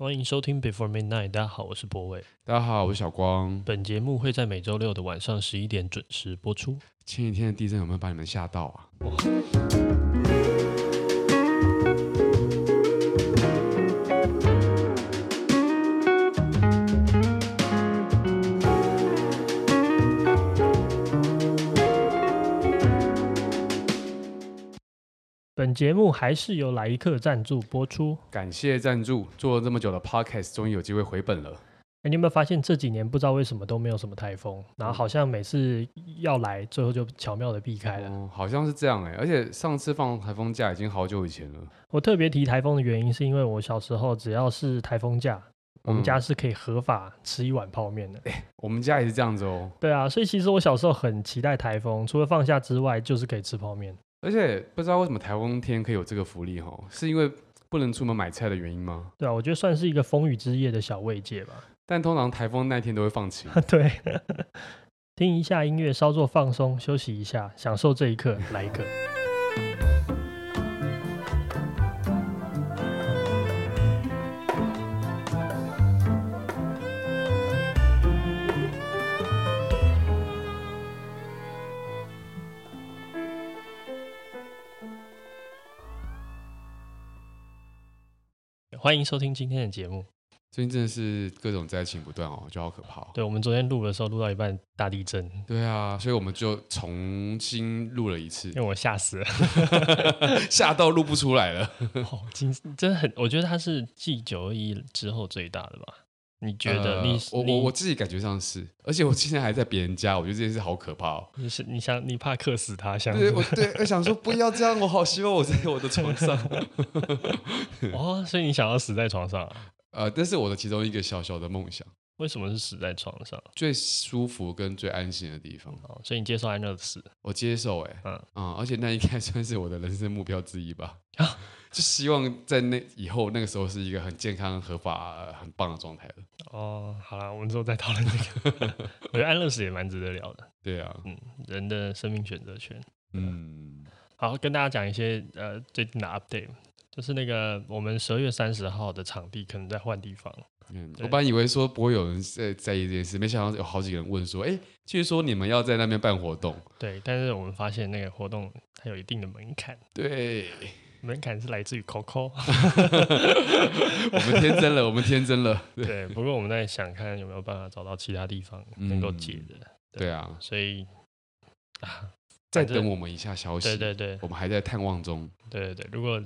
欢迎收听 Before Midnight。大家好，我是博伟。大家好，我是小光。本节目会在每周六的晚上十一点准时播出。前几天的地震有没有把你们吓到啊？本节目还是由来客赞助播出，感谢赞助。做了这么久的 Podcast，终于有机会回本了。哎，你有没有发现这几年不知道为什么都没有什么台风，然后好像每次要来，最后就巧妙的避开了。哦，好像是这样哎。而且上次放台风假已经好久以前了。我特别提台风的原因，是因为我小时候只要是台风假，我们家是可以合法吃一碗泡面的。哎，我们家也是这样子哦。对啊，所以其实我小时候很期待台风，除了放假之外，就是可以吃泡面。而且不知道为什么台风天可以有这个福利哈，是因为不能出门买菜的原因吗？对啊，我觉得算是一个风雨之夜的小慰藉吧。但通常台风那天都会放晴。对，听一下音乐，稍作放松，休息一下，享受这一刻，来一个。欢迎收听今天的节目。最近真的是各种灾情不断哦，就好可怕。对，我们昨天录的时候录到一半大地震。对啊，所以我们就重新录了一次，因为我吓死了，吓到录不出来了。哦，真真的很，我觉得它是继九二一之后最大的吧。你觉得你？我我我自己感觉上是，而且我现在还在别人家，我觉得这件事好可怕哦。你是你想你怕克死他想？对，我 对我想说不要这样，我好希望我在我的床上。哦，所以你想要死在床上啊？呃，这是我的其中一个小小的梦想。为什么是死在床上？最舒服跟最安心的地方。哦，所以你接受安乐死？我接受，哎，嗯嗯，而且那应该算是我的人生目标之一吧。啊，就希望在那以后那个时候是一个很健康、合法、很棒的状态了。哦，好了，我们之后再讨论这个。我觉得安乐死也蛮值得聊的。对啊，嗯，人的生命选择权。嗯，好，跟大家讲一些呃最近的 update，就是那个我们十二月三十号的场地可能在换地方。嗯，我本来以为说不会有人在在意这件事，没想到有好几个人问说，哎、欸，据说你们要在那边办活动。对，但是我们发现那个活动它有一定的门槛。对，门槛是来自于 Coco。我们天真了，我们天真了。对，对，不过我们在想看有没有办法找到其他地方能够解的、嗯对。对啊，所以啊，再等我们一下消息。对对对，我们还在探望中。对对对，如果。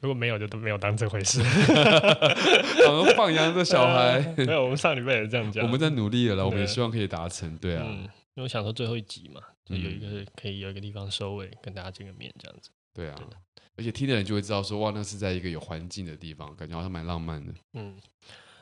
如果没有，就都没有当这回事。好像放羊的小孩，没有。我们上礼拜也这样讲。我们在努力了，我们也希望可以达成。对啊，嗯，因为我想说最后一集嘛，就有一个可以有一个地方收尾，跟大家见个面这样子。对啊，而且听的人就会知道说，哇，那是在一个有环境的地方，感觉好像蛮浪漫的。嗯，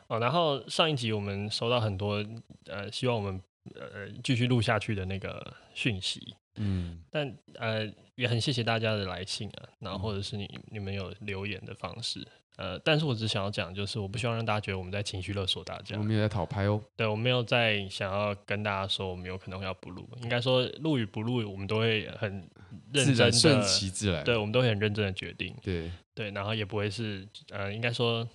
哦，然后上一集我们收到很多呃，希望我们呃继续录下去的那个讯息。嗯，但呃也很谢谢大家的来信啊，然后或者是你你们有留言的方式，呃，但是我只想要讲，就是我不希望让大家觉得我们在情绪勒索大家，我们也在讨拍哦，对，我没有在想要跟大家说我们有可能会要不录，应该说录与不录，我们都会很认真的，顺其自然，对，我们都会很认真的决定，对对，然后也不会是呃，应该说。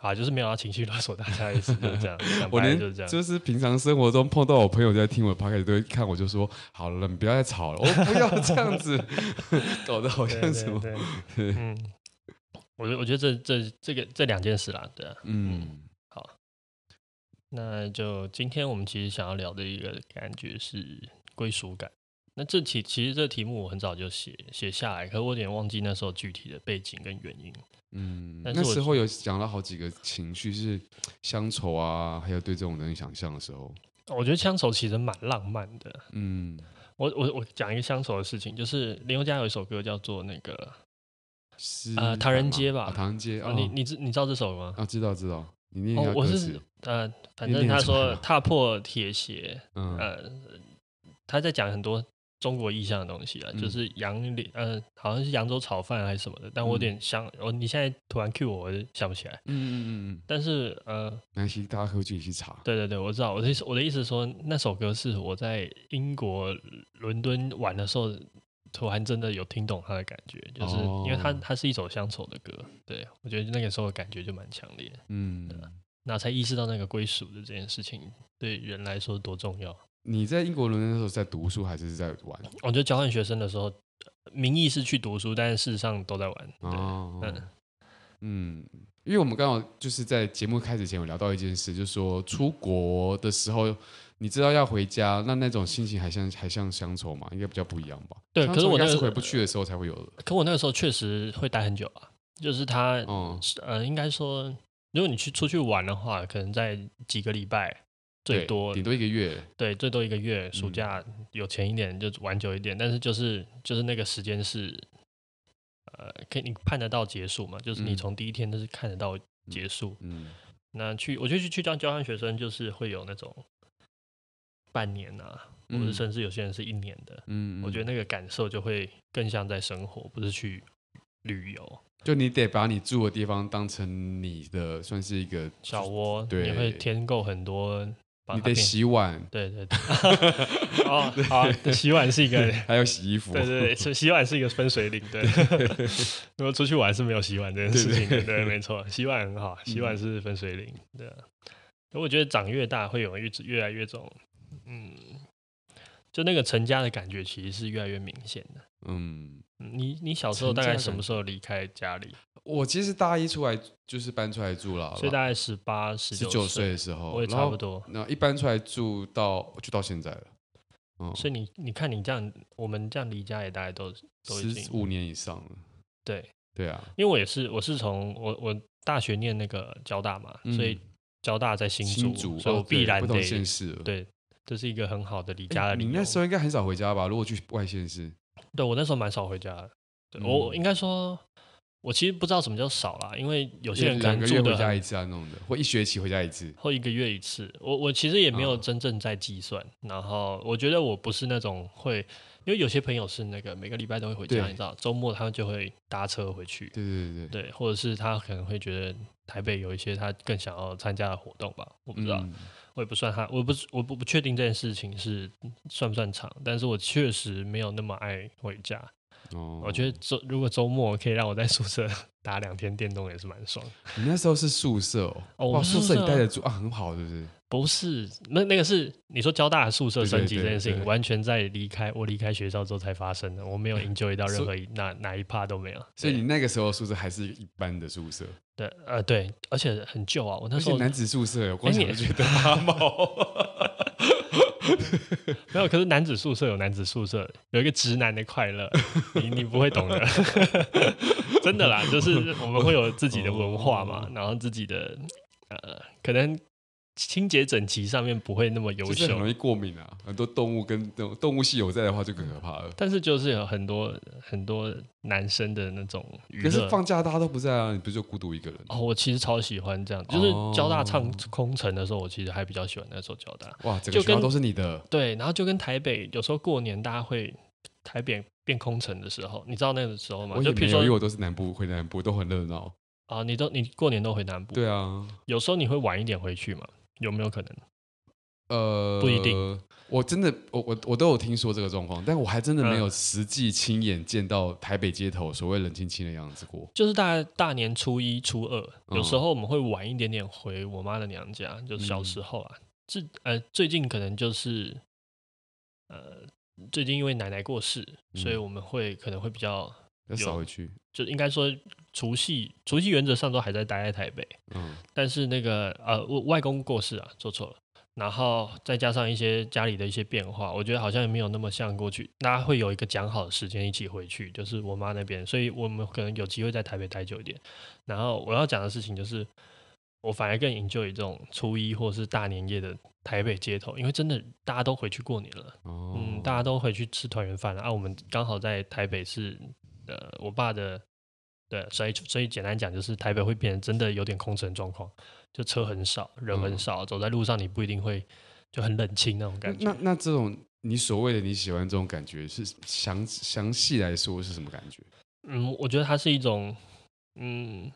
啊，就是没有要情绪勒索大家的意思，就是这样。我连就是这样，就是平常生活中碰到我朋友在听我的 podcast 都会看我就说，好了，你不要再吵了，我不要这样子，搞得好像什么。对，对，对，嗯，我觉我觉得这这这个这两件事啦，对啊，嗯，好，那就今天我们其实想要聊的一个感觉是归属感。那这题其实这题目我很早就写写下来，可是我有点忘记那时候具体的背景跟原因。嗯，那时候有讲了好几个情绪，是乡愁啊，还有对这种人想象的时候。我觉得乡愁其实蛮浪漫的。嗯，我我我讲一个乡愁的事情，就是林宥嘉有一首歌叫做那个呃唐人街吧，啊、唐人街。哦、你你知你知道这首吗？啊，知道知道。你念哦，我是呃，反正他说踏破铁鞋，嗯、呃，他在讲很多。中国意象的东西啊，就是扬脸，呃，好像是扬州炒饭还是什么的，但我有点想，我、嗯、你现在突然 cue 我，我就想不起来。嗯嗯嗯嗯。但是呃，没关系，大家可以自己去查。对对对，我知道。我的意思，我的意思是说，那首歌是我在英国伦敦玩的时候突然真的有听懂它的感觉，就是因为它它是一首乡愁的歌，对我觉得那个时候的感觉就蛮强烈，嗯，那才意识到那个归属的这件事情对人来说多重要。你在英国伦敦的时候在读书还是在玩？我觉得交换学生的时候，名义是去读书，但是事实上都在玩。哦，嗯，嗯，因为我们刚好就是在节目开始前有聊到一件事，就是说出国的时候，你知道要回家，那那种心情还像还像乡愁嘛？应该比较不一样吧？对，可是我那是回不去的时候才会有的。可我那个时候确实会待很久啊，就是他，嗯，呃，应该说，如果你去出去玩的话，可能在几个礼拜。最多顶多一个月，对，最多一个月。暑假有钱一点就玩久一点，嗯、但是就是就是那个时间是，呃，可以你看得到结束嘛？就是你从第一天都是看得到结束。嗯，嗯那去我觉得去去当交换学生就是会有那种半年啊，嗯、或者甚至有些人是一年的。嗯，我觉得那个感受就会更像在生活，不是去旅游。就你得把你住的地方当成你的算是一个小窝，对，你会添购很多。你得洗碗，对对对，哦，好，洗碗是一个，还有洗衣服，对对对，洗碗是一个分水岭，对。如果出去玩是没有洗碗这件事情的，对，没错，洗碗很好，洗碗是分水岭，对。我觉得长越大会有越越来越种，嗯，就那个成家的感觉其实是越来越明显的，嗯。你你小时候大概什么时候离开家里？我其实大一出来就是搬出来住了，所以大概十八、十九岁的时候，我也差不多。那一搬出来住到就到现在了。嗯，所以你你看你这样，我们这样离家也大概都都已经十五年以上了。对对啊，因为我也是我是从我我大学念那个交大嘛，所以交大在新竹，所以我必然得。对，这是一个很好的离家的理由。你那时候应该很少回家吧？如果去外县市。对，我那时候蛮少回家的。对，我应该说，我其实不知道什么叫少啦，因为有些人可能住的回家一次啊，弄的，或一学期回家一次，或一个月一次。我我其实也没有真正在计算。然后我觉得我不是那种会，因为有些朋友是那个每个礼拜都会回家，你知道，周末他们就会搭车回去。对对对对，或者是他可能会觉得台北有一些他更想要参加的活动吧，我不知道。我也不算哈，我不我不不确定这件事情是算不算长，但是我确实没有那么爱回家。哦，我觉得周如果周末可以让我在宿舍打两天电动也是蛮爽。你那时候是宿舍哦，哦哇，宿舍你待得住啊，很好，是不是？不是，那那个是你说交大的宿舍升级这件事情，完全在离开我离开学校之后才发生的，我没有 enjoy 到任何一哪哪一 part 都没有。所以你那个时候宿舍还是一般的宿舍？对，呃，对，而且很旧啊，我那时候男子宿舍，我光想就觉得发毛。没有，可是男子宿舍有男子宿舍有一个直男的快乐，你你不会懂的，真的啦，就是我们会有自己的文化嘛，然后自己的呃，可能。清洁整齐上面不会那么优秀，很容易过敏啊。很多动物跟那种动物系有在的话就更可怕了。但是就是有很多很多男生的那种娱乐。可是放假大家都不在啊，你不是就孤独一个人？哦，我其实超喜欢这样，就是交大唱空城的时候，我其实还比较喜欢那时候交大。哇，整个学校都是你的。对，然后就跟台北有时候过年大家会台北变空城的时候，你知道那个时候吗？就比如说，因为我都是南部回南部都很热闹啊。你都你过年都回南部？对啊，有时候你会晚一点回去嘛？有没有可能？呃，不一定。我真的，我我我都有听说这个状况，但我还真的没有实际亲眼见到台北街头所谓冷清清的样子过。就是大概大年初一、初二，有时候我们会晚一点点回我妈的娘家，嗯、就是小时候啊。这呃，最近可能就是呃，最近因为奶奶过世，嗯、所以我们会可能会比较少回去。就应该说。除夕，除夕原则上都还在待在台北，嗯，但是那个呃，我外公过世啊，做错了，然后再加上一些家里的一些变化，我觉得好像也没有那么像过去，大家会有一个讲好的时间一起回去，就是我妈那边，所以我们可能有机会在台北待久一点。然后我要讲的事情就是，我反而更 enjoy 这种初一或是大年夜的台北街头，因为真的大家都回去过年了，哦、嗯，大家都回去吃团圆饭了，啊，我们刚好在台北是呃我爸的。对，所以所以简单讲，就是台北会变成真的有点空城状况，就车很少，人很少，嗯、走在路上你不一定会就很冷清那种感觉。那那这种你所谓的你喜欢这种感觉，是详详细来说是什么感觉？嗯，我觉得它是一种，嗯，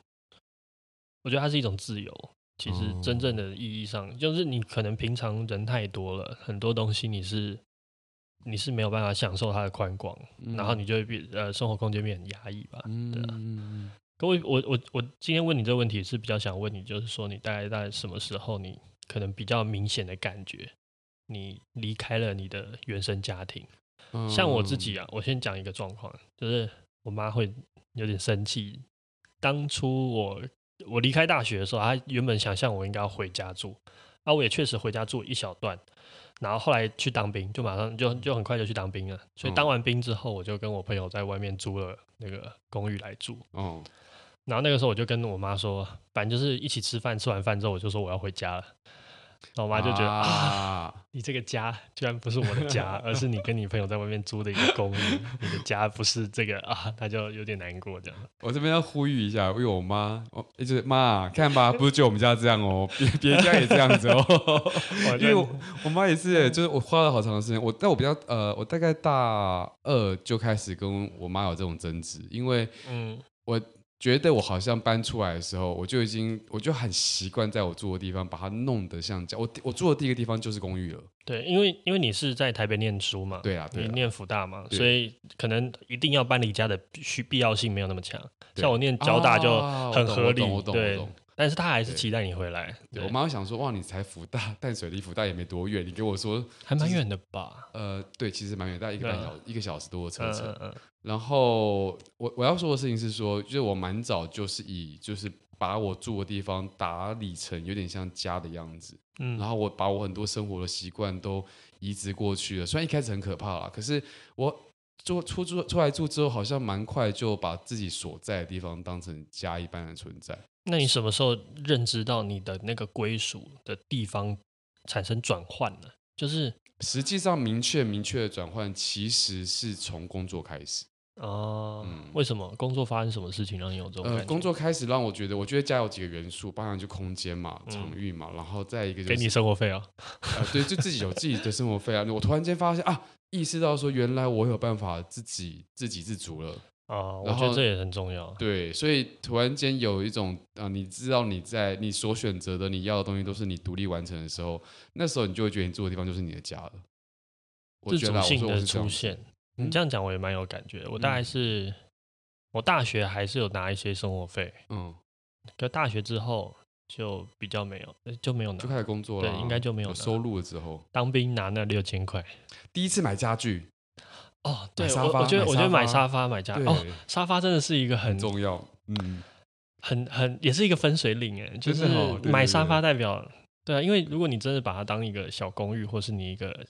我觉得它是一种自由。其实真正的意义上，嗯、就是你可能平常人太多了，很多东西你是你是没有办法享受它的宽广，嗯、然后你就会变呃生活空间变很压抑吧？嗯、对啊。可我我我我今天问你这个问题是比较想问你，就是说你大概在什么时候，你可能比较明显的感觉，你离开了你的原生家庭。嗯、像我自己啊，我先讲一个状况，就是我妈会有点生气。当初我我离开大学的时候，她原本想象我应该要回家住，啊，我也确实回家住一小段。然后后来去当兵，就马上就就很快就去当兵了。所以当完兵之后，我就跟我朋友在外面租了那个公寓来住。哦。然后那个时候我就跟我妈说，反正就是一起吃饭，吃完饭之后我就说我要回家了。然后我妈就觉得啊，啊，你这个家居然不是我的家，而是你跟你朋友在外面租的一个公寓，你的家不是这个啊，她就有点难过这样。我这边要呼吁一下，因为我妈，我一直妈看吧，不是就我们家这样哦，别别家也这样子哦。因为我我妈也是，就是我花了好长的时间，我但我比较呃，我大概大二就开始跟我妈有这种争执，因为嗯，我。觉得我好像搬出来的时候，我就已经我就很习惯在我住的地方把它弄得像家。我我住的第一个地方就是公寓了。对，因为因为你是在台北念书嘛，对啊，对啊，你念福大嘛，所以可能一定要搬离家的需必要性没有那么强。像我念交大就很合理，啊、对。但是他还是期待你回来。对，对我妈想说，哇，你才福大，淡水离福大也没多远，你跟我说还蛮远的吧？呃，对，其实蛮远，大概一个半小一个小时多的车程。嗯嗯然后我我要说的事情是说，就是我蛮早就是以就是把我住的地方打理成有点像家的样子，嗯，然后我把我很多生活的习惯都移植过去了。虽然一开始很可怕啦，可是我住出住出来住之后，好像蛮快就把自己所在的地方当成家一般的存在。那你什么时候认知到你的那个归属的地方产生转换呢？就是实际上明确明确的转换，其实是从工作开始。哦，嗯，为什么工作发生什么事情让你有这种？呃，工作开始让我觉得，我觉得家有几个元素，包含就空间嘛、场域嘛，然后再一个就是给你生活费啊。呃，对，就自己有自己的生活费啊。我突然间发现啊，意识到说原来我有办法自己自给自足了啊。我觉得这也很重要。对，所以突然间有一种啊，你知道你在你所选择的你要的东西都是你独立完成的时候，那时候你就会觉得你住的地方就是你的家了。自主性的出现。你这样讲我也蛮有感觉的。我大概是，嗯、我大学还是有拿一些生活费，嗯，可大学之后就比较没有，就没有拿，就开始工作了，对，应该就没有，有收入了之后，当兵拿那六千块，第一次买家具，哦，对，我我觉得我觉得买沙发买家，哦，沙发真的是一个很，很重要，嗯，很很也是一个分水岭哎，就是买沙发代表，对啊，因为如果你真的把它当一个小公寓，或是你一个。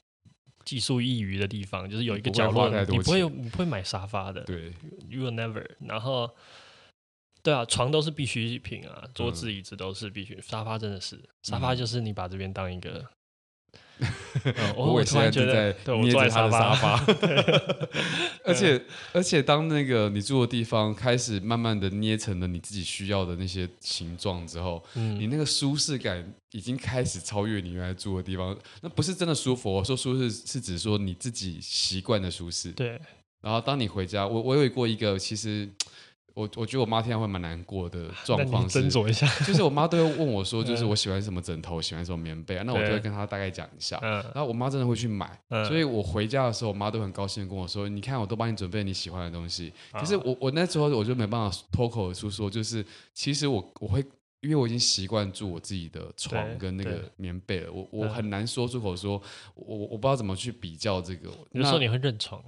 技术易于的地方，就是有一个角落，你不会你不会买沙发的，对，you will never。然后，对啊，床都是必需品啊，桌子椅子都是必须，沙发真的是，沙发就是你把这边当一个。我我突然觉得，对，我坐在他的沙发，而且而且当那个你住的地方开始慢慢的捏成了你自己需要的那些形状之后，嗯，你那个舒适感已经开始超越你原来住的地方。那不是真的舒服，我说舒适是指说你自己习惯的舒适。对。然后当你回家，我我有过一个其实。我我觉得我妈听到会蛮难过的状况是，斟酌一下，就是我妈都会问我说，就是我喜欢什么枕头，喜欢什么棉被啊，那我就会跟她大概讲一下，然后我妈真的会去买，所以我回家的时候，我妈都很高兴的跟我说，你看我都帮你准备你喜欢的东西，可是我我那时候我就没办法脱口而出说，就是其实我我会，因为我已经习惯住我自己的床跟那个棉被了，我我很难说出口说，我我不知道怎么去比较这个，你说你会认床，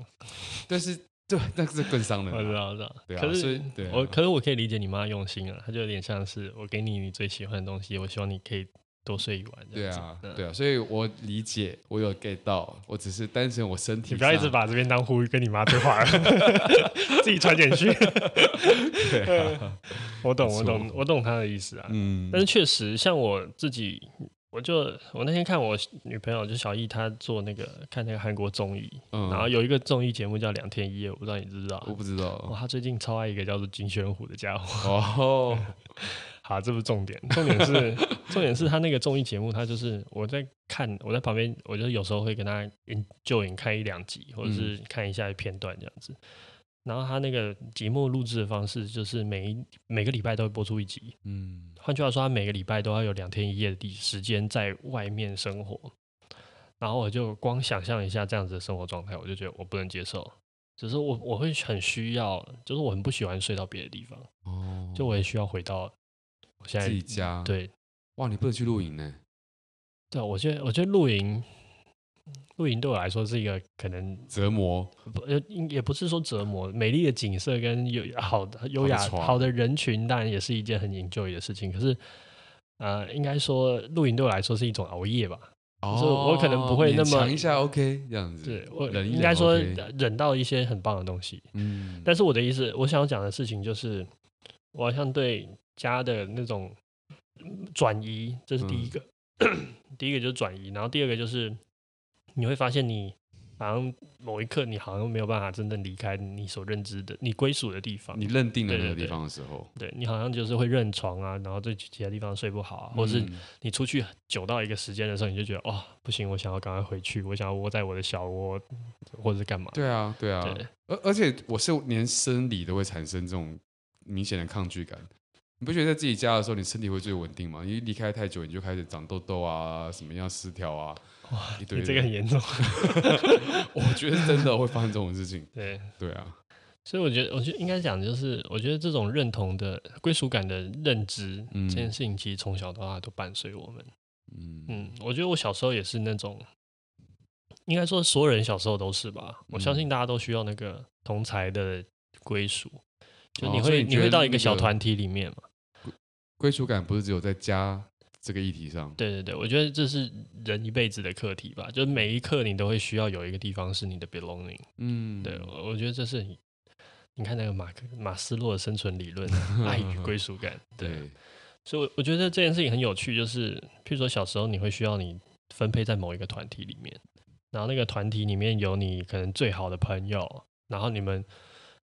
但是。对，那是更伤人。我知道，我知道。对啊，可是，所以对啊，我可是我可以理解你妈用心啊，她就有点像是我给你你最喜欢的东西，我希望你可以多睡一晚。对啊，对啊，所以我理解，我有 get 到，我只是单纯我身体。你不要一直把这边当呼吁跟你妈对话，自己传简讯。对，我懂，我懂，我懂她的意思啊。嗯，但是确实，像我自己。我就我那天看我女朋友就小易她做那个看那个韩国综艺，嗯，然后有一个综艺节目叫《两天一夜》，我不知道你知不知道？我不知道。哇，他最近超爱一个叫做金宣虎的家伙。哦，好，这不是重点，重点是重点是他那个综艺节目，他就是我在看，我在旁边，我就有时候会跟他就影看一两集，或者是看一下片段这样子。然后他那个节目录制的方式，就是每一每个礼拜都会播出一集。嗯，换句话说，他每个礼拜都要有两天一夜的时间在外面生活。然后我就光想象一下这样子的生活状态，我就觉得我不能接受。只是我我会很需要，就是我很不喜欢睡到别的地方。哦，就我也需要回到我现在自己家。对，哇，你不能去露营呢？对，我觉得我觉得露营，露营对我来说是一个可能折磨，不呃也不是说折磨，美丽的景色跟有好的优雅好的，人群，当然也是一件很 enjoy 的事情。可是，呃，应该说露营对我来说是一种熬夜吧。哦，我可能不会那么强一下，OK，这样子。对，我应该说忍到一些很棒的东西。嗯，但是我的意思，我想要讲的事情就是，我好像对家的那种转移，这是第一个。嗯、第一个就是转移，然后第二个就是你会发现你。好像某一刻，你好像没有办法真正离开你所认知的、你归属的地方。你认定了那个地方的时候，对，你好像就是会认床啊，然后在其他地方睡不好啊，嗯、或是你出去久到一个时间的时候，你就觉得哦，不行，我想要赶快回去，我想要窝在我的小窝，或者是干嘛？对啊，对啊。而而且我是连生理都会产生这种明显的抗拒感。你不觉得在自己家的时候，你身体会最稳定吗？因为离开太久，你就开始长痘痘啊，什么样失调啊？哇，对，这个很严重。我觉得真的会发生这种事情。对，对啊。所以我觉得，我觉得应该讲的就是，我觉得这种认同的归属感的认知，嗯、这件事情其实从小到大都伴随我们。嗯嗯，我觉得我小时候也是那种，应该说所有人小时候都是吧。我相信大家都需要那个同才的归属，就你会、你会到一个小团体里面嘛。归属感不是只有在家。这个议题上，对对对，我觉得这是人一辈子的课题吧。就是每一刻你都会需要有一个地方是你的 belonging。嗯，对，我觉得这是你，你看那个马克马斯洛的生存理论，爱与归属感。对，对所以我觉得这件事情很有趣，就是譬如说小时候你会需要你分配在某一个团体里面，然后那个团体里面有你可能最好的朋友，然后你们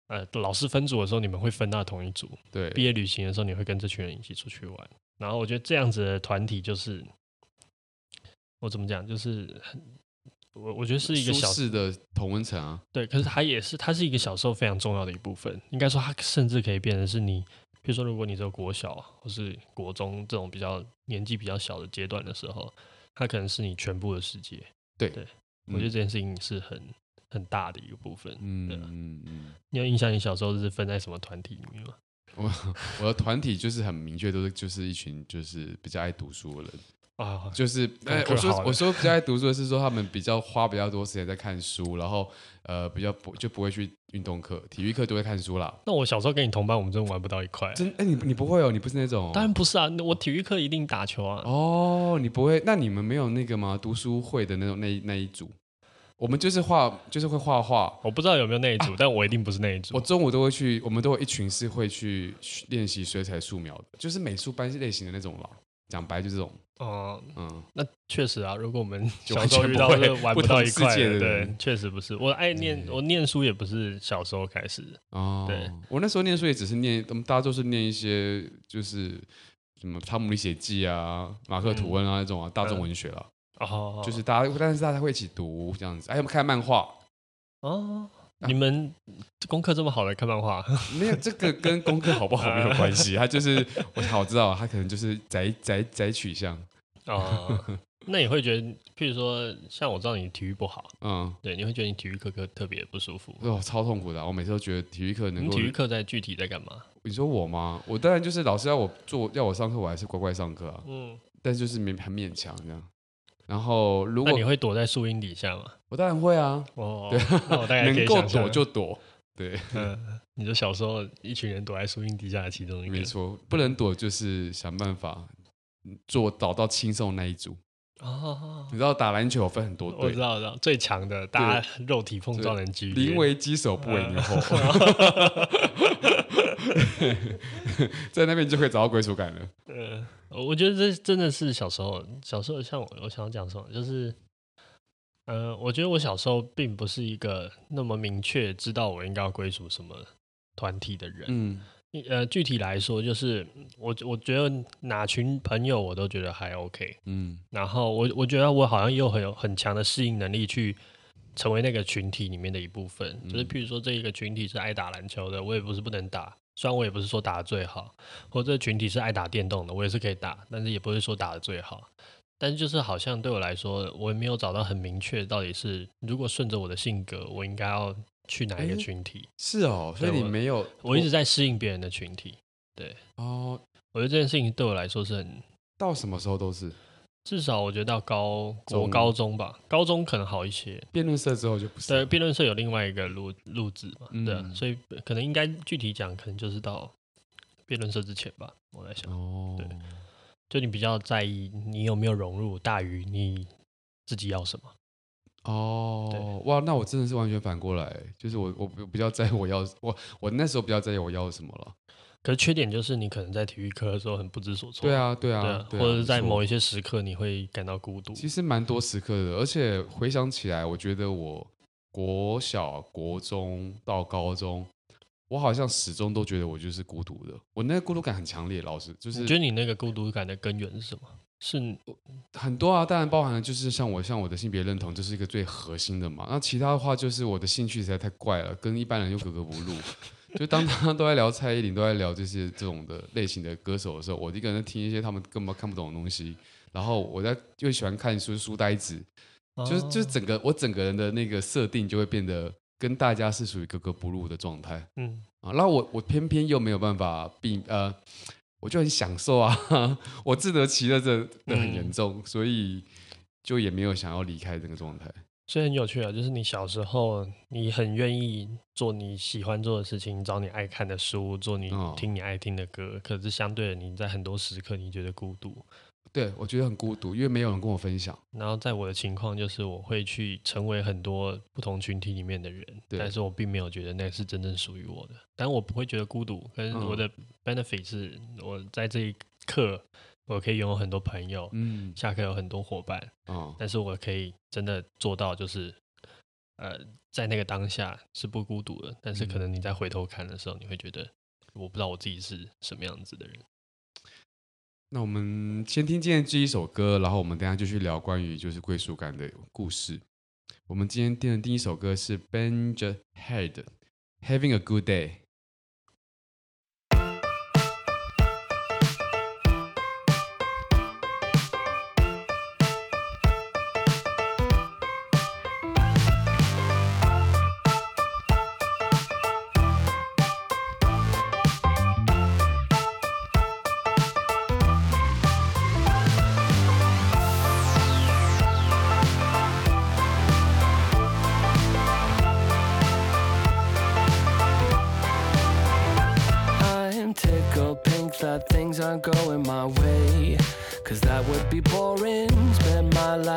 呃老师分组的时候你们会分到同一组，对，毕业旅行的时候你会跟这群人一起出去玩。然后我觉得这样子的团体就是，我怎么讲，就是很我我觉得是一个小舒适的同温层啊。对，可是它也是它是一个小时候非常重要的一部分。应该说，它甚至可以变成是你，比如说，如果你只有国小或是国中这种比较年纪比较小的阶段的时候，它可能是你全部的世界。对对，我觉得这件事情是很很大的一个部分。嗯嗯嗯。你有印象你小时候是分在什么团体里面吗？我 我的团体就是很明确，都是就是一群就是比较爱读书的人啊，就是哎，我说我说比较爱读书的是说他们比较花比较多时间在看书，然后呃比较不就不会去运动课、体育课都会看书啦。那我小时候跟你同班，我们真的玩不到一块。真哎，你你不会哦，你不是那种？当然不是啊，我体育课一定打球啊。哦，你不会？那你们没有那个吗？读书会的那种那那一组？我们就是画，就是会画画。我不知道有没有那一组，啊、但我一定不是那一组。我中午都会去，我们都有一群是会去练习水彩素描的，就是美术班类型的那种了。讲白就这种。哦、嗯，嗯，那确实啊，如果我们 小时候遇到玩不到一块的，对，确实不是。我爱念，我念书也不是小时候开始的。哦，对，我那时候念书也只是念，我们大家都是念一些就是什么《汤姆历险记》啊、马克吐温啊那种啊，嗯、大众文学了。嗯哦，就是大家，但是大家会一起读这样子，还有看漫画哦。你们功课这么好来看漫画？没有，这个跟功课好不好没有关系。他就是我好知道，他可能就是宅宅宅取向哦。那你会觉得，譬如说，像我知道你体育不好，嗯，对，你会觉得你体育课课特别不舒服？哦，超痛苦的。我每次都觉得体育课能够。你体育课在具体在干嘛？你说我吗？我当然就是老师要我做，要我上课，我还是乖乖上课啊。嗯，但是就是勉很勉强这样。然后，如果你会躲在树荫底下吗？我当然会啊。哦，对，那我大概能够躲就躲。对，嗯，你就小时候一群人躲在树荫底下的其中一个，没错，不能躲就是想办法做找到轻松那一组。哦，你知道打篮球分很多队，我知道，知道，最强的大家肉体碰撞的几率，宁为鸡首不为牛后，在那边就可以找到归属感了。嗯。我觉得这真的是小时候，小时候像我，我想讲什么，就是，呃，我觉得我小时候并不是一个那么明确知道我应该要归属什么团体的人。嗯，呃，具体来说，就是我我觉得哪群朋友我都觉得还 OK。嗯，然后我我觉得我好像也有很有很强的适应能力去成为那个群体里面的一部分。就是譬如说，这一个群体是爱打篮球的，我也不是不能打。虽然我也不是说打的最好，或者群体是爱打电动的，我也是可以打，但是也不是说打的最好。但是就是好像对我来说，我也没有找到很明确到底是如果顺着我的性格，我应该要去哪一个群体？是哦，所以你没有，我，我一直在适应别人的群体。对哦，我觉得这件事情对我来说是很到什么时候都是，至少我觉得到高国高中吧，高中可能好一些。辩论社之后就不是，对，辩论社有另外一个路路子嘛，嗯、对，所以可能应该具体讲，可能就是到辩论社之前吧，我在想。哦，对。就你比较在意你有没有融入，大于你自己要什么。哦，哇，那我真的是完全反过来，就是我我比较在意我要我我那时候比较在意我要什么了。可是缺点就是你可能在体育课的时候很不知所措。对啊，对啊，对啊，或者是在某一些时刻你会感到孤独。其实蛮多时刻的，而且回想起来，我觉得我国小、国中到高中。我好像始终都觉得我就是孤独的，我那个孤独感很强烈。老师，就是你觉得你那个孤独感的根源是什么？是很多啊，当然包含了就是像我，像我的性别认同，这是一个最核心的嘛。那其他的话就是我的兴趣实在太怪了，跟一般人又格格不入。就当他都在聊蔡依林，都在聊这些这种的类型的歌手的时候，我一个人听一些他们根本看不懂的东西。然后我在又喜欢看书，书呆子，就是就是整个我整个人的那个设定就会变得。跟大家是属于格格不入的状态，嗯啊，那我我偏偏又没有办法避呃，我就很享受啊，我自得其乐这的很严重，嗯、所以就也没有想要离开这个状态。所以很有趣啊，就是你小时候你很愿意做你喜欢做的事情，找你爱看的书，做你听你爱听的歌，哦、可是相对的你在很多时刻你觉得孤独。对，我觉得很孤独，因为没有人跟我分享。然后在我的情况，就是我会去成为很多不同群体里面的人，但是我并没有觉得那是真正属于我的。但我不会觉得孤独，跟我的 benefit 是我在这一刻我可以拥有很多朋友，嗯，下课有很多伙伴，哦，但是我可以真的做到，就是呃，在那个当下是不孤独的。但是可能你在回头看的时候，你会觉得我不知道我自己是什么样子的人。那我们先听今天这一首歌，然后我们等下就去聊关于就是归属感的故事。我们今天听的第一首歌是 Benja Head，Having a Good Day。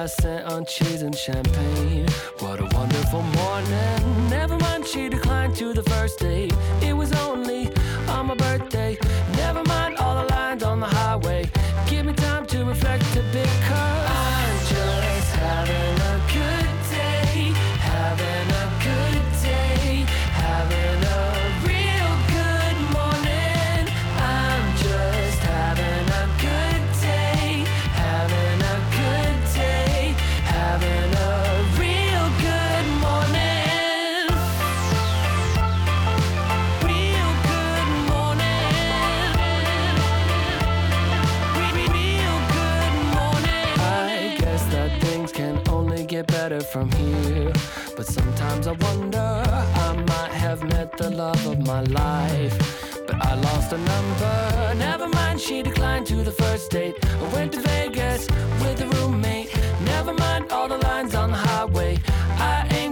I on cheese and champagne. What a wonderful morning. Never mind, she declined to the first date. It was only better from here. But sometimes I wonder, I might have met the love of my life. But I lost a number. Never mind, she declined to the first date. I went to Vegas with a roommate. Never mind all the lines on the highway. I ain't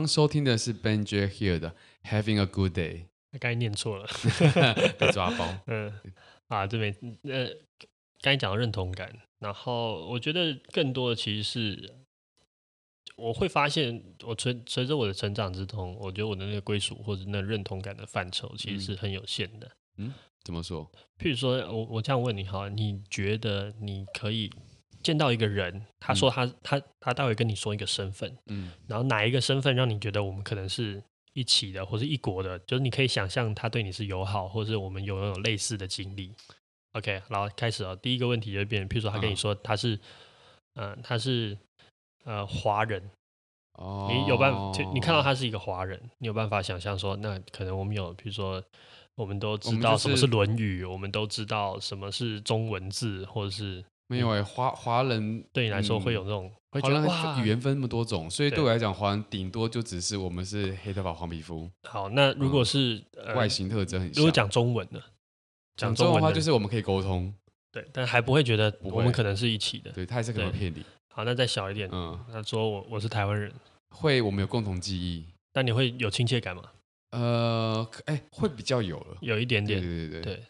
刚刚收听的是 Benji Hill 的 Having a Good Day，刚才念错了，被抓包。嗯，啊，这边呃，刚才讲到认同感，然后我觉得更多的其实是我会发现，我随随着我的成长之中，我觉得我的那个归属或者那认同感的范畴其实是很有限的。嗯，嗯，怎么说？譬如说我我这样问你哈，你觉得你可以？见到一个人，他说他、嗯、他他待会跟你说一个身份，嗯，然后哪一个身份让你觉得我们可能是一起的，或是一国的，就是你可以想象他对你是友好，或是我们有那种类似的经历。OK，然后开始哦，第一个问题就变，譬如说他跟你说他是，嗯、呃，他是呃华人，哦，你有办法，你看到他是一个华人，你有办法想象说，那可能我们有，譬如说我们都知道什么是《论语》，我们都知道什么是中文字，或者是。没有哎，华华人对你来说会有这种，华人语言分那么多种，所以对我来讲，华人顶多就只是我们是黑头发、黄皮肤。好，那如果是外形特征如果讲中文呢？讲中文的话就是我们可以沟通，对，但还不会觉得我们可能是一起的。对，他还是可能骗你。好，那再小一点，嗯，他说我我是台湾人，会我们有共同记忆，但你会有亲切感吗？呃，哎，会比较有了，有一点点，对对对。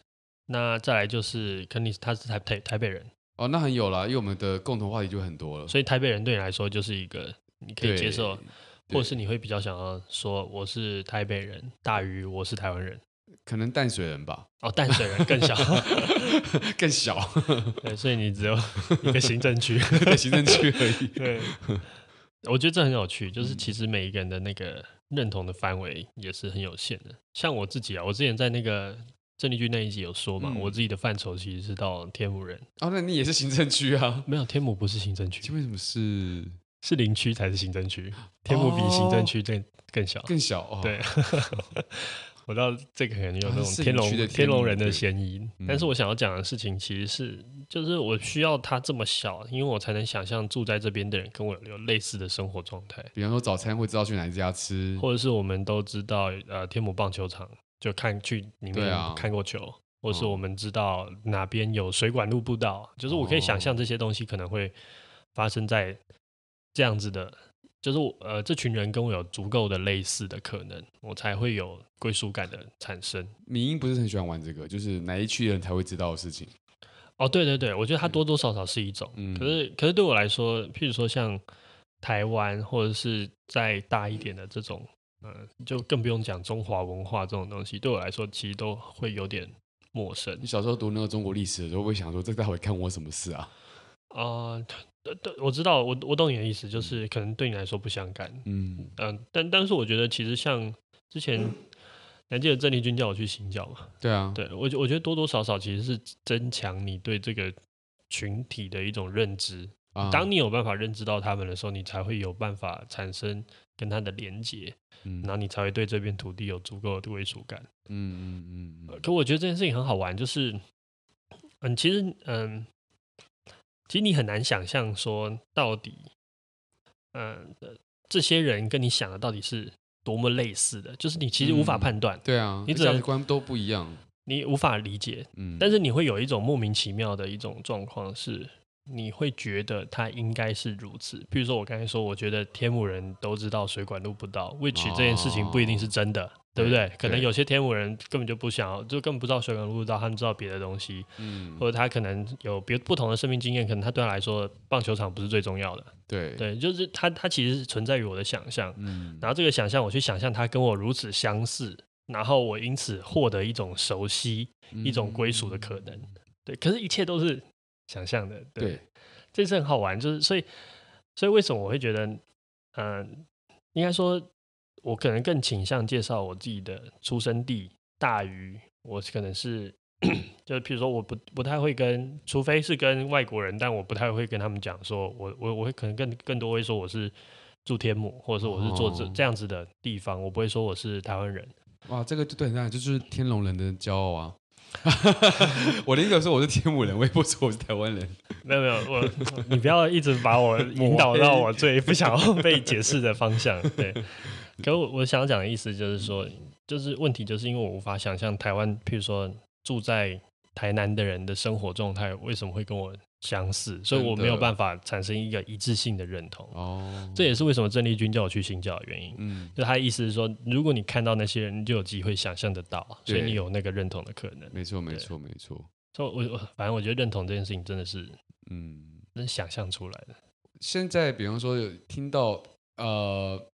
那再来就是，肯定他是台台台北人。哦，那很有啦，因为我们的共同话题就很多了。所以台北人对你来说就是一个你可以接受，或是你会比较想要说我是台北人大于我是台湾人，可能淡水人吧。哦，淡水人更小，更小。对，所以你只有一个行政区，行政区而已。对，我觉得这很有趣，就是其实每一个人的那个认同的范围也是很有限的。像我自己啊，我之前在那个。郑丽君那一集有说嘛，嗯、我自己的范畴其实是到天母人。哦，那你也是行政区啊？没有，天母不是行政区。为什么是？是林区才是行政区。天母比行政区更更小。更小哦。对。我知道这个可能有那种天龙、啊、天，天龙人的嫌疑，嗯、但是我想要讲的事情其实是，就是我需要它这么小，因为我才能想象住在这边的人跟我有类似的生活状态。比方说早餐会知道去哪一家吃，或者是我们都知道呃天母棒球场。就看去里面看过球，啊、或是我们知道哪边有水管路步道，嗯、就是我可以想象这些东西可能会发生在这样子的，就是我呃这群人跟我有足够的类似的可能，我才会有归属感的产生。明英不是很喜欢玩这个，就是哪一区人才会知道的事情。哦，对对对，我觉得它多多少少是一种，嗯、可是可是对我来说，譬如说像台湾或者是再大一点的这种。嗯，就更不用讲中华文化这种东西，对我来说其实都会有点陌生。你小时候读那个中国历史的时候，会想说这待会看我什么事啊？啊、呃，对对，我知道，我我懂你的意思，就是可能对你来说不相干。嗯嗯、呃，但但是我觉得其实像之前，你还记得郑丽君叫我去行教嘛？对啊，对我我觉得多多少少其实是增强你对这个群体的一种认知。啊、当你有办法认知到他们的时候，你才会有办法产生跟它的连接。嗯，然后你才会对这片土地有足够的归属感。嗯嗯嗯，嗯。可我觉得这件事情很好玩，就是，嗯，其实，嗯，其实你很难想象说到底，嗯，这些人跟你想的到底是多么类似的，就是你其实无法判断。嗯、对啊，你价值观都不一样，你无法理解。嗯，但是你会有一种莫名其妙的一种状况是。你会觉得他应该是如此，比如说我刚才说，我觉得天母人都知道水管路不到，which 这件事情不一定是真的，哦、对不对？可能有些天母人根本就不想要，就根本不知道水管路不到，他们知道别的东西，嗯，或者他可能有别不同的生命经验，可能他对他来说棒球场不是最重要的，对对，就是他他其实是存在于我的想象，嗯，然后这个想象我去想象他跟我如此相似，然后我因此获得一种熟悉，嗯、一种归属的可能，对，可是一切都是。想象的，对，对这是很好玩，就是所以，所以为什么我会觉得，嗯、呃，应该说，我可能更倾向介绍我自己的出生地大于我可能是，就是譬如说，我不不太会跟，除非是跟外国人，但我不太会跟他们讲说，我我我会可能更更多会说我是住天母，或者说我是做这、哦、这样子的地方，我不会说我是台湾人。哇，这个就对，那就是天龙人的骄傲啊。我的意思是我是天母人，我也不说我是台湾人。没有没有，我你不要一直把我引导到我最不想要被解释的方向。对，可我我想讲的意思就是说，就是问题就是因为我无法想象台湾，譬如说住在台南的人的生活状态为什么会跟我相似，所以我没有办法产生一个一致性的认同。哦，这也是为什么郑丽君叫我去新教的原因。嗯，就他的意思是说，如果你看到那些人，你就有机会想象得到，所以你有那个认同的可能。没错，没错，没错。所以我我反正我觉得认同这件事情真的是，嗯，能想象出来的。现在比方说有听到呃。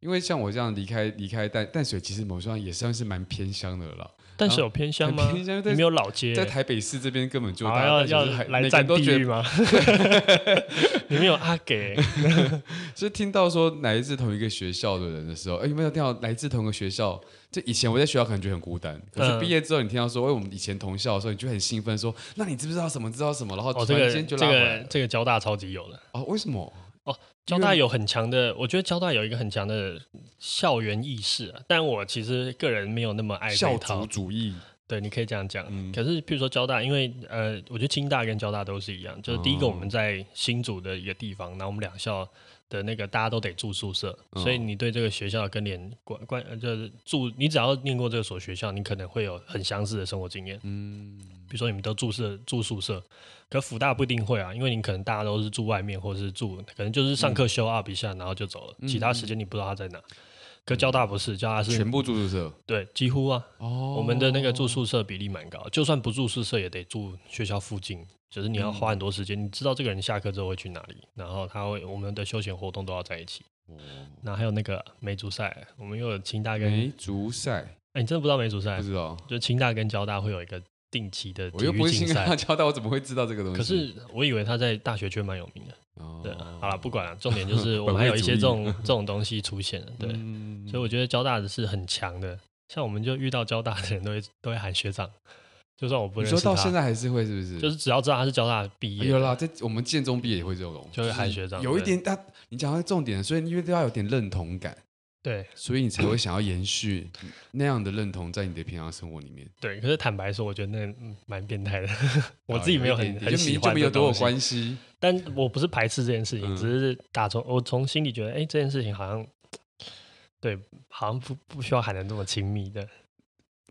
因为像我这样离开离开淡淡水，其实某种上也算是蛮偏乡的了。淡水有偏乡吗？偏乡，没有老街，在台北市这边根本就要要来占地域吗？你们有阿给，所以听到说来自同一个学校的人的时候，哎，有没有听到来自同一个学校？就以前我在学校可能觉得很孤单，可是毕业之后你听到说，哎，我们以前同校的时候，你就很兴奋，说，那你知不知道什么？知道什么？然后突然间就拉回来。这个交大超级有了哦，为什么？哦，交大有很强的，我觉得交大有一个很强的校园意识啊。但我其实个人没有那么爱校族主义。对，你可以这样讲。嗯、可是，譬如说交大，因为呃，我觉得清大跟交大都是一样，就是第一个我们在新竹的一个地方，然后我们两校的那个大家都得住宿舍，哦、所以你对这个学校的根连关关就是住，你只要念过这所学校，你可能会有很相似的生活经验。嗯，比如说你们都住舍住宿舍。可辅大不一定会啊，因为你可能大家都是住外面，或者是住可能就是上课修 up 一下，然后就走了，嗯、其他时间你不知道他在哪。可交大不是，交大是全部住宿舍，对，几乎啊。哦。我们的那个住宿舍比例蛮高，就算不住宿舍也得住学校附近，就是你要花很多时间，嗯、你知道这个人下课之后会去哪里，然后他会我们的休闲活动都要在一起。哦。那还有那个梅竹赛，我们又有清大跟梅竹赛。哎，你真的不知道梅竹赛？不知道。就清大跟交大会有一个。定期的我又不会新跟他交代，我怎么会知道这个东西？可是我以为他在大学圈蛮有名的。哦、对，好了，不管了，重点就是 我们还有一些这种这种东西出现了。对，嗯、所以我觉得交大的是很强的。像我们就遇到交大的人都会 都会喊学长，就算我不认识他，你说到现在还是会是不是？就是只要知道他是交大毕业，有啦，在我们建中毕业也会这种，就会喊学长。有一点，他你讲到重点，所以因为都要有点认同感。对，所以你才会想要延续那样的认同在你的平常生活里面。对，可是坦白说，我觉得那蛮变态的。我自己没有很很喜欢，就没有多有关系。但我不是排斥这件事情，只是打从我从心里觉得，哎，这件事情好像对，好像不不需要喊得那么亲密的。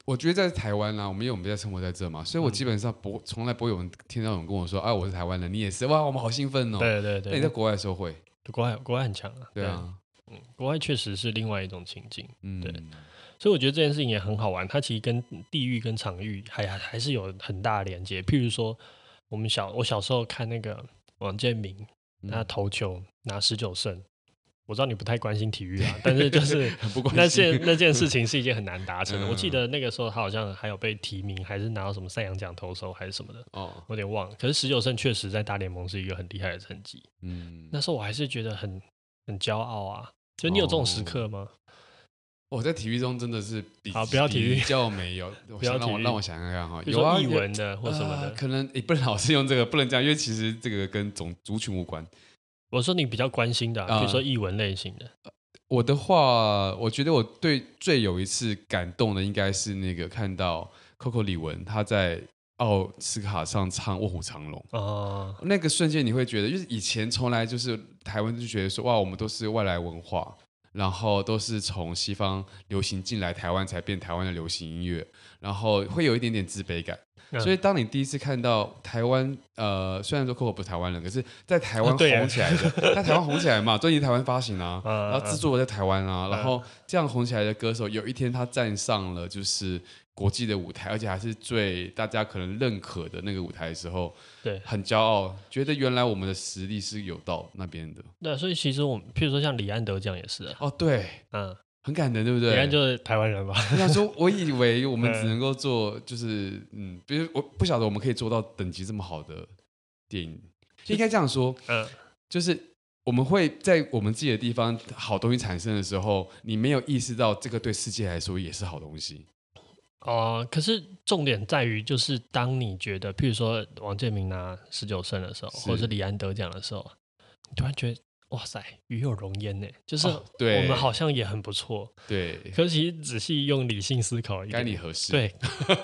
我觉得在台湾啊，我们因为我们在生活在这嘛，所以我基本上不从来不会有人听到有人跟我说，哎，我是台湾人，你也是，哇，我们好兴奋哦。对对对。那你在国外的时候会？国外国外很强啊。对啊。嗯，国外确实是另外一种情境，嗯，对，所以我觉得这件事情也很好玩。它其实跟地域跟场域还还是有很大的连接。譬如说，我们小我小时候看那个王建民，他投球拿十九胜，我知道你不太关心体育啊，但是就是那件那件事情是一件很难达成的。我记得那个时候他好像还有被提名，还是拿到什么赛扬奖投手还是什么的，哦，我有点忘了。可是十九胜确实在大联盟是一个很厉害的成绩，嗯，那时候我还是觉得很很骄傲啊。就你有这种时刻吗？我、哦、在体育中真的是比好，不要体育，比较没有。不要让我让我想想看哈，有啊，艺文的或什么的，呃、可能不能老是用这个，不能这样，因为其实这个跟种族群无关。我说你比较关心的、啊，比如说译文类型的、呃。我的话，我觉得我对最有一次感动的，应该是那个看到 Coco 李玟他在。奥斯卡上唱《卧虎藏龙》哦，那个瞬间你会觉得，就是以前从来就是台湾就觉得说，哇，我们都是外来文化，然后都是从西方流行进来台湾才变台湾的流行音乐，然后会有一点点自卑感。嗯、所以当你第一次看到台湾，呃，虽然说 Coco 不是台湾人，可是在台湾红起来的，在、啊、台湾红起来嘛，专辑台湾发行啊，嗯、然后制作在台湾啊，嗯、然后这样红起来的歌手，有一天他站上了就是。国际的舞台，而且还是最大家可能认可的那个舞台的时候，对，很骄傲，觉得原来我们的实力是有到那边的。对，所以其实我们，譬如说像李安德这样也是啊。哦，对，嗯，很感人，对不对？李安就是台湾人吧？我想说，我以为我们 只能够做，就是嗯，比如我不晓得我们可以做到等级这么好的电影，就应该这样说，嗯，就是我们会在我们自己的地方好东西产生的时候，你没有意识到这个对世界来说也是好东西。哦、呃，可是重点在于，就是当你觉得，譬如说王建民拿十九胜的时候，或者是李安得奖的时候，你突然觉得。哇塞，与有容焉呢，就是我们好像也很不错。对，可是其实仔细用理性思考一点，该你合适？对，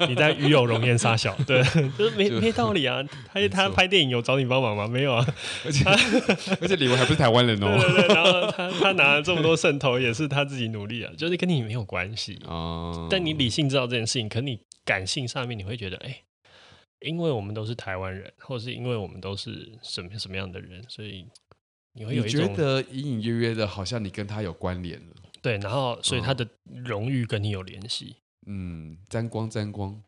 你在与有容焉杀小，对，就是没没道理啊。他他拍电影有找你帮忙吗？没有啊。而且 而且李文还不是台湾人哦。对对，然后他他拿了这么多圣头，也是他自己努力啊，就是跟你没有关系。哦。但你理性知道这件事情，可你感性上面你会觉得，哎，因为我们都是台湾人，或者是因为我们都是什么什么样的人，所以你会有一种觉得隐隐约约的，好像你跟他有关联了。对，然后所以他的荣誉跟你有联系。嗯，沾光沾光。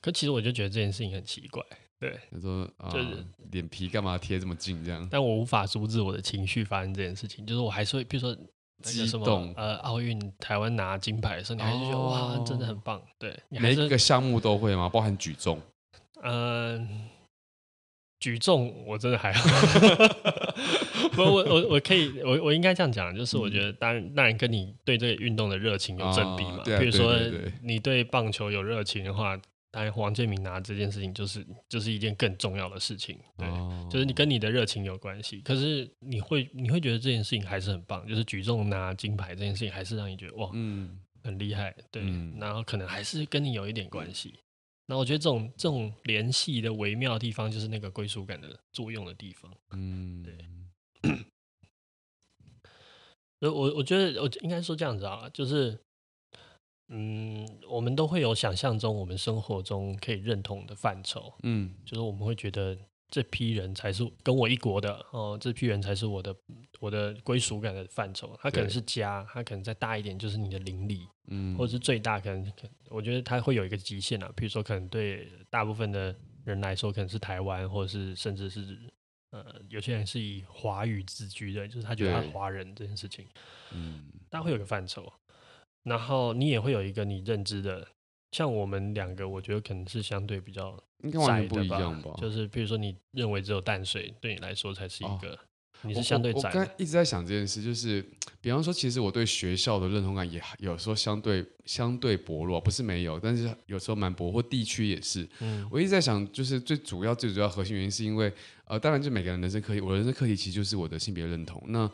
可其实我就觉得这件事情很奇怪。对，他说啊，就是脸皮干嘛贴这么近这样？但我无法阻止我的情绪发生这件事情，就是我还是会，比如说那个什么激动，呃，奥运台湾拿金牌的时候，你还是觉得、哦、哇，真的很棒。对，每一个项目都会吗？包含举重？嗯、呃，举重我真的还好。不，我我我可以，我我应该这样讲，就是我觉得当然当然跟你对这个运动的热情有正比嘛。比、哦、如说你对棒球有热情的话。当然，黄健明拿这件事情就是就是一件更重要的事情，对，哦、就是你跟你的热情有关系。可是你会你会觉得这件事情还是很棒，就是举重拿金牌这件事情还是让你觉得哇，嗯，很厉害，对。嗯、然后可能还是跟你有一点关系。那、嗯、我觉得这种这种联系的微妙的地方，就是那个归属感的作用的地方。嗯，对。我我觉得我应该说这样子啊，就是。嗯，我们都会有想象中我们生活中可以认同的范畴，嗯，就是我们会觉得这批人才是跟我一国的哦，这批人才是我的我的归属感的范畴。他可能是家，他可能再大一点就是你的邻里，嗯，或者是最大可能，我觉得他会有一个极限啊。比如说，可能对大部分的人来说，可能是台湾，或者是甚至是呃，有些人是以华语自居的，就是他觉得他华人这件事情，嗯，他会有个范畴。然后你也会有一个你认知的，像我们两个，我觉得可能是相对比较窄的吧。就是比如说，你认为只有淡水对你来说才是一个，哦、你是相对窄的。我刚一直在想这件事，就是比方说，其实我对学校的认同感也有时候相对相对薄弱，不是没有，但是有时候蛮薄，或地区也是。嗯，我一直在想，就是最主要最主要核心原因是因为，呃，当然就每个人人生课题，我的人生课题其实就是我的性别认同。那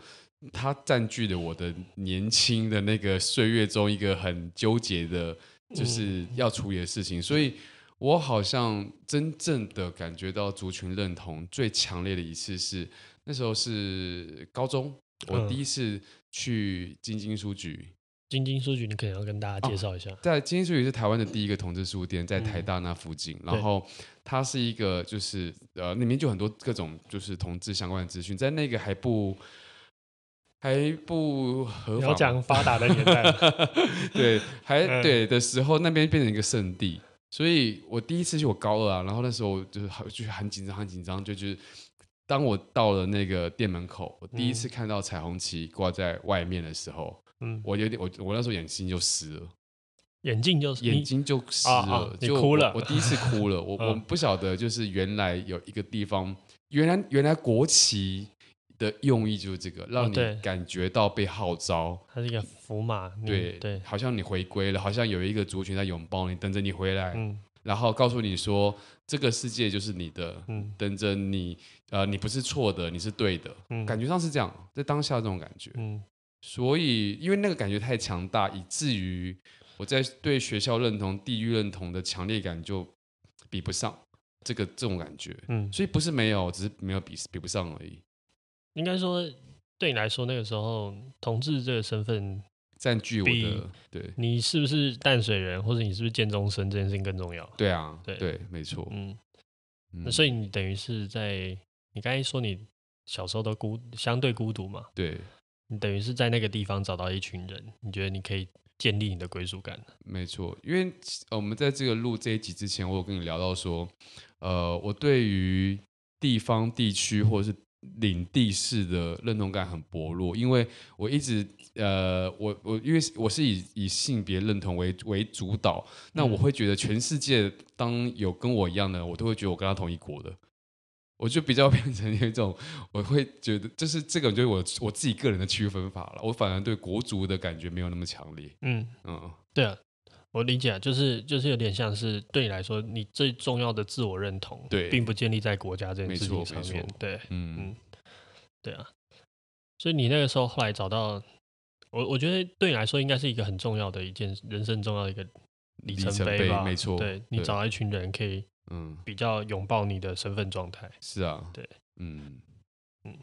它占据了我的年轻的那个岁月中一个很纠结的，就是要处理的事情，所以我好像真正的感觉到族群认同最强烈的一次是那时候是高中，我第一次去京津书局。京津书局，你可能要跟大家介绍一下，在京津书局是台湾的第一个同志书店，在台大那附近，然后它是一个就是呃里面就很多各种就是同志相关的资讯，在那个还不。还不合法，讲 发达的年代，对，还对的时候，那边变成一个圣地。所以我第一次去，我高二啊，然后那时候就是就是很紧张，很紧张。就就是当我到了那个店门口，我第一次看到彩虹旗挂在外面的时候，嗯，我有点，我我那时候眼睛就湿了，眼镜就眼睛就湿了，就哭了。我第一次哭了，我我不晓得，就是原来有一个地方，原来原来国旗。的用意就是这个，让你感觉到被号召。哦、它是一个符码，对对，好像你回归了，好像有一个族群在拥抱你，等着你回来，嗯、然后告诉你说这个世界就是你的，嗯、等着你，呃，你不是错的，你是对的，嗯、感觉上是这样，在当下这种感觉，嗯、所以因为那个感觉太强大，以至于我在对学校认同、地域认同的强烈感就比不上这个这种感觉，嗯、所以不是没有，只是没有比比不上而已。应该说，对你来说，那个时候同志这个身份占据我的，对，你是不是淡水人，或者你是不是建中生，这件事情更重要。对啊，对对，没错。嗯，那所以你等于是在你刚才说你小时候都孤相对孤独嘛？对，你等于是在那个地方找到一群人，你觉得你可以建立你的归属感。没错，因为我们在这个录这一集之前，我有跟你聊到说，呃，我对于地方、地区或者是领地式的认同感很薄弱，因为我一直呃，我我因为我是以以性别认同为为主导，那我会觉得全世界当有跟我一样的，我都会觉得我跟他同一国的，我就比较变成一种，我会觉得就是这个就是我我自己个人的区分法了，我反而对国族的感觉没有那么强烈。嗯。嗯，对啊。我理解，就是就是有点像是对你来说，你最重要的自我认同，对，并不建立在国家这件事情上面，对，嗯。嗯，对啊，所以你那个时候后来找到，我我觉得对你来说应该是一个很重要的一件人生重要的一个里程碑吧，没错，对，你找到一群人可以，嗯，比较拥抱你的身份状态，是啊，对，嗯。嗯。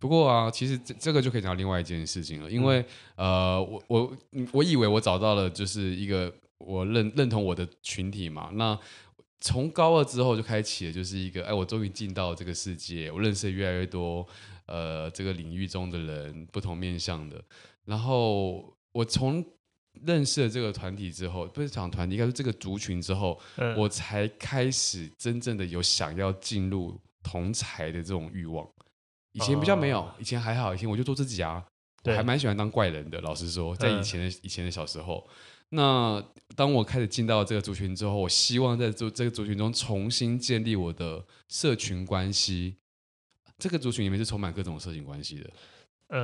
不过啊，其实这这个就可以讲到另外一件事情了，因为、嗯、呃，我我我以为我找到了就是一个我认认同我的群体嘛，那从高二之后就开启了，就是一个哎，我终于进到这个世界，我认识越来越多呃这个领域中的人，不同面向的。然后我从认识了这个团体之后，不是讲团体，应该是这个族群之后，嗯、我才开始真正的有想要进入同才的这种欲望。以前比较没有，哦、以前还好，以前我就做自己啊，还蛮喜欢当怪人的。老实说，在以前的、嗯、以前的小时候，那当我开始进到这个族群之后，我希望在这这个族群中重新建立我的社群关系。这个族群里面是充满各种社情关系的。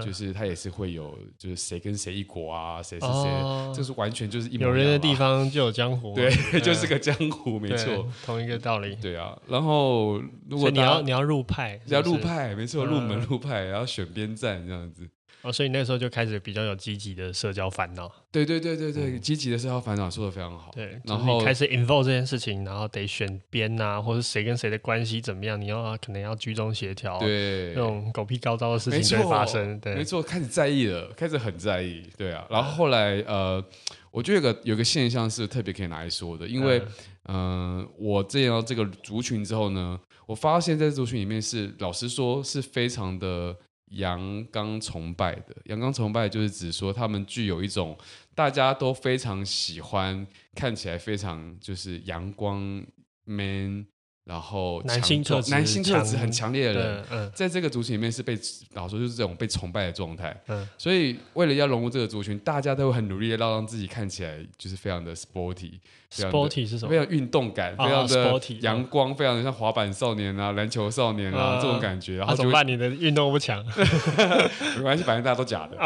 就是他也是会有，就是谁跟谁一国啊，谁是谁，这是完全就是一模一样。有人的地方就有江湖，对，就是个江湖，没错，同一个道理。对啊，然后如果你要你要入派，要入派，没错，入门入派，然后选边站这样子。哦，所以那时候就开始比较有积极的社交烦恼。对对对对对，积极的社交烦恼说的非常好。对，然后开始 involve 这件事情，然后得选边啊，或者谁跟谁的关系怎么样，你要可能要居中协调。对，那种狗屁高招的事情就会发生。对，没错，开始在意了，开始很在意。对啊，然后后来呃，我觉得有个有个现象是特别可以拿来说的，因为嗯，我进到这个族群之后呢，我发现在族群里面是老实说是非常的。阳刚崇拜的，阳刚崇拜就是指说他们具有一种大家都非常喜欢，看起来非常就是阳光 man。然后男性特质，男性特质很强烈的人，嗯、在这个族群里面是被，老实说就是这种被崇拜的状态。嗯、所以为了要融入这个族群，大家都会很努力的让让自己看起来就是非常的 sporty。sporty 是什么？非常运动感，非常的阳光，非常的像滑板少年啊、篮球少年啊、嗯、这种感觉。然后怎么办？你的运动不强？没关系，反正大家都假的。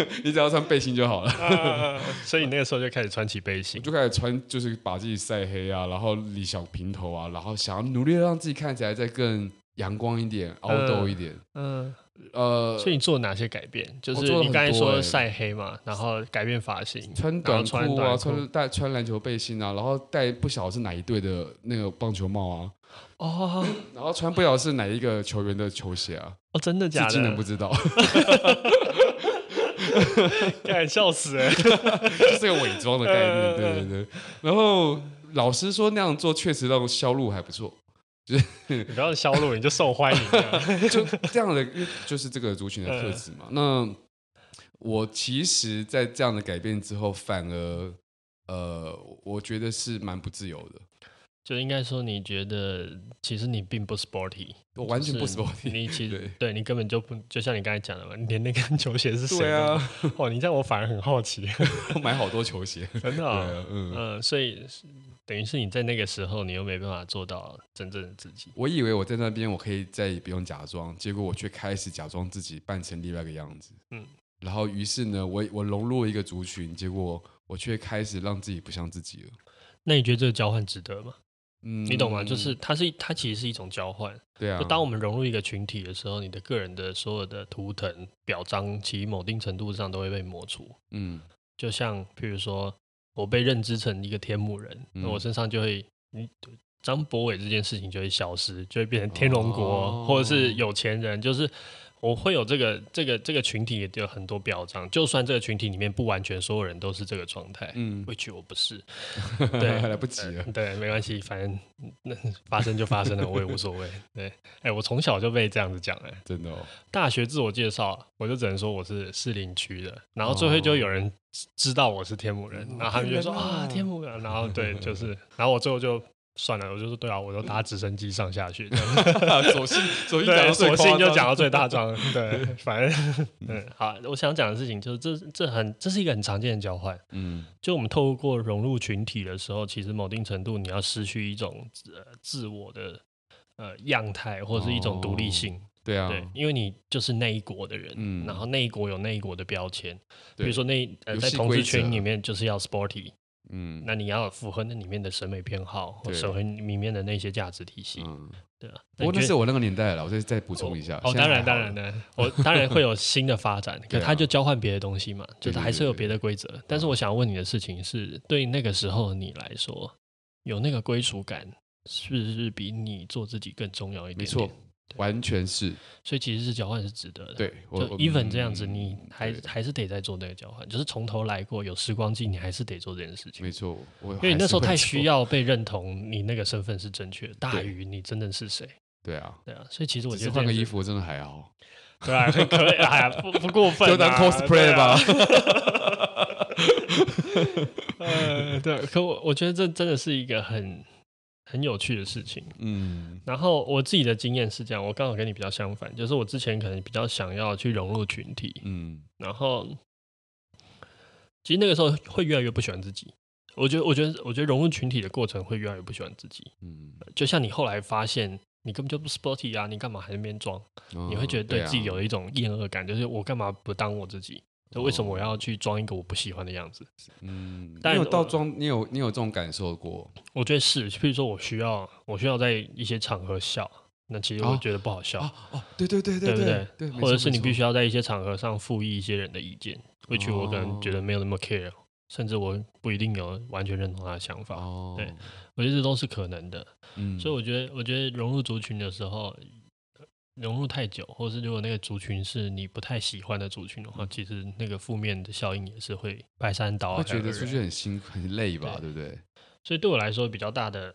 哦 你只要穿背心就好了，啊，所以你那个时候就开始穿起背心，就开始穿，就是把自己晒黑啊，然后理小平头啊，然后想要努力的让自己看起来再更阳光一点，凹痘一点。嗯，呃，所以你做了哪些改变？就是你刚才说晒黑嘛，然后改变发型，穿短裤啊，穿带穿篮球背心啊，然后戴不晓得是哪一队的那个棒球帽啊，哦，然后穿不晓得是哪一个球员的球鞋啊，哦，真的假的？竟然不知道。敢笑死哎，这是个伪装的概念，对对对。然后老师说，那样做确实让销路还不错，就是你不要销路，你就受欢迎，就这样的，就是这个族群的特质嘛。那我其实，在这样的改变之后，反而呃，我觉得是蛮不自由的。就应该说，你觉得其实你并不 sporty，我完全不 sporty。你其实对，对你根本就不，就像你刚才讲的嘛，你连那根 球鞋是谁的？啊、哦，你这样我反而很好奇。我买好多球鞋，真的、哦。啊、嗯嗯，所以等于是你在那个时候，你又没办法做到真正的自己。我以为我在那边我可以再也不用假装，结果我却开始假装自己扮成另外一个样子。嗯，然后于是呢，我我融入了一个族群，结果我却开始让自己不像自己了。那你觉得这个交换值得吗？嗯，你懂吗？就是它是它其实是一种交换。对啊。就当我们融入一个群体的时候，你的个人的所有的图腾表彰，其某定程度上都会被抹除。嗯。就像譬如说，我被认知成一个天幕人，那、嗯、我身上就会，嗯，张博伟这件事情就会消失，就会变成天龙国，哦、或者是有钱人，就是。我会有这个这个这个群体也有很多表彰，就算这个群体里面不完全所有人都是这个状态，嗯，which 我不是，对，来不及了，对，没关系，反正那 发生就发生了，我也无所谓，对，哎、欸，我从小就被这样子讲，哎，真的哦，大学自我介绍，我就只能说我是士林区的，然后最后就有人知道我是天母人，哦、然后他们就说啊，天母人，然后对，就是，然后我最后就。算了，我就说对啊，我都搭直升机上下去。索性索性讲索性就讲到最大张。对，反正嗯，好，我想讲的事情就是这这很这是一个很常见的交换。嗯，就我们透过融入群体的时候，其实某定程度你要失去一种呃自我的呃样态，或者是一种独立性。对啊，对，因为你就是那一国的人，嗯，然后那一国有那一国的标签，比如说那呃在同志圈里面就是要 sporty。嗯，那你要符合那里面的审美偏好，或符合里面的那些价值体系，嗯，对啊。不过那是我那个年代了，我再再补充一下。哦，当然当然的，我当然会有新的发展，可他就交换别的东西嘛，就是还是有别的规则。但是我想问你的事情是，对那个时候的你来说，有那个归属感，是不是比你做自己更重要一点？没错，完全是。所以其实是交换是值得的。对，就 even 这样子，你还还是得再做那个交换，就是从头来过，有时光机，你还是得做这件事情。没错，因为你那时候太需要被认同，你那个身份是正确的，大于你真的是谁。对啊，对啊，所以其实我觉得换个衣服真的还好。对啊，可以啊，不不过分，就当 cosplay 吧。呃，对，可我我觉得这真的是一个很很有趣的事情。嗯，然后我自己的经验是这样，我刚好跟你比较相反，就是我之前可能比较想要去融入群体，嗯，然后其实那个时候会越来越不喜欢自己。我觉得，我觉得，我觉得融入群体的过程会越来越不喜欢自己。嗯，就像你后来发现。你根本就不 sporty 啊！你干嘛还在那边装？哦、你会觉得对自己有一种厌恶感，啊、就是我干嘛不当我自己？就为什么我要去装一个我不喜欢的样子？嗯，但你有到装，你有你有这种感受过？我觉得是，譬如说我需要我需要在一些场合笑，那其实我觉得不好笑。哦，哦，对对对对对，对不对？对，或者是你必须要在一些场合上附议一些人的意见，会去我可能觉得没有那么 care。甚至我不一定有完全认同他的想法，哦、对，我觉得这都是可能的。嗯，所以我觉得，我觉得融入族群的时候，融入太久，或是如果那个族群是你不太喜欢的族群的话，其实那个负面的效应也是会排山倒海。会觉得出去很辛苦、很累吧，对，对不对？所以对我来说，比较大的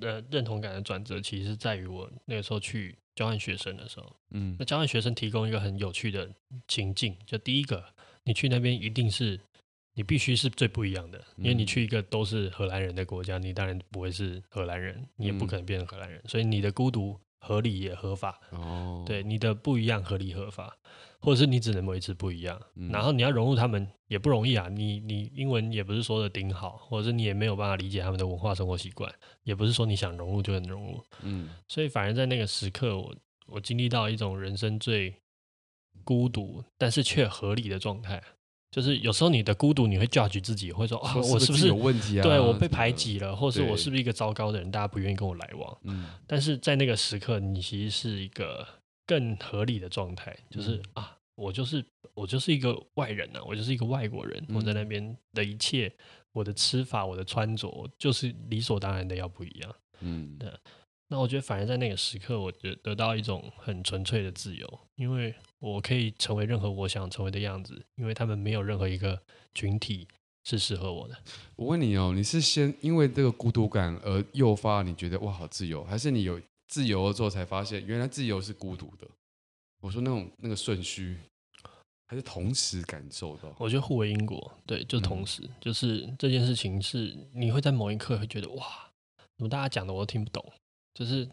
呃认同感的转折，其实是在于我那个时候去交换学生的时候。嗯，那交换学生提供一个很有趣的情境，就第一个，你去那边一定是。你必须是最不一样的，因为你去一个都是荷兰人的国家，你当然不会是荷兰人，你也不可能变成荷兰人，所以你的孤独合理也合法。哦，对，你的不一样合理合法，或者是你只能维持不一样，然后你要融入他们也不容易啊。你你英文也不是说的顶好，或者是你也没有办法理解他们的文化生活习惯，也不是说你想融入就能融入。嗯，所以反而在那个时刻，我我经历到一种人生最孤独但是却合理的状态。就是有时候你的孤独，你会 judge 自己，会说啊，我是不是有问题啊？对，我被排挤了，或是我是不是一个糟糕的人？大家不愿意跟我来往。嗯，但是在那个时刻，你其实是一个更合理的状态，就是啊，我就是我就是一个外人呐，我就是一个外国人。我在那边的一切，我的吃法，我的穿着，就是理所当然的要不一样。嗯，对。那我觉得，反而在那个时刻，我觉得得到一种很纯粹的自由，因为我可以成为任何我想成为的样子，因为他们没有任何一个群体是适合我的。我问你哦，你是先因为这个孤独感而诱发你觉得哇好自由，还是你有自由了之后才发现原来自由是孤独的？我说那种那个顺序，还是同时感受到？我觉得互为因果，对，就同时，嗯、就是这件事情是你会在某一刻会觉得哇，怎么大家讲的我都听不懂。就是，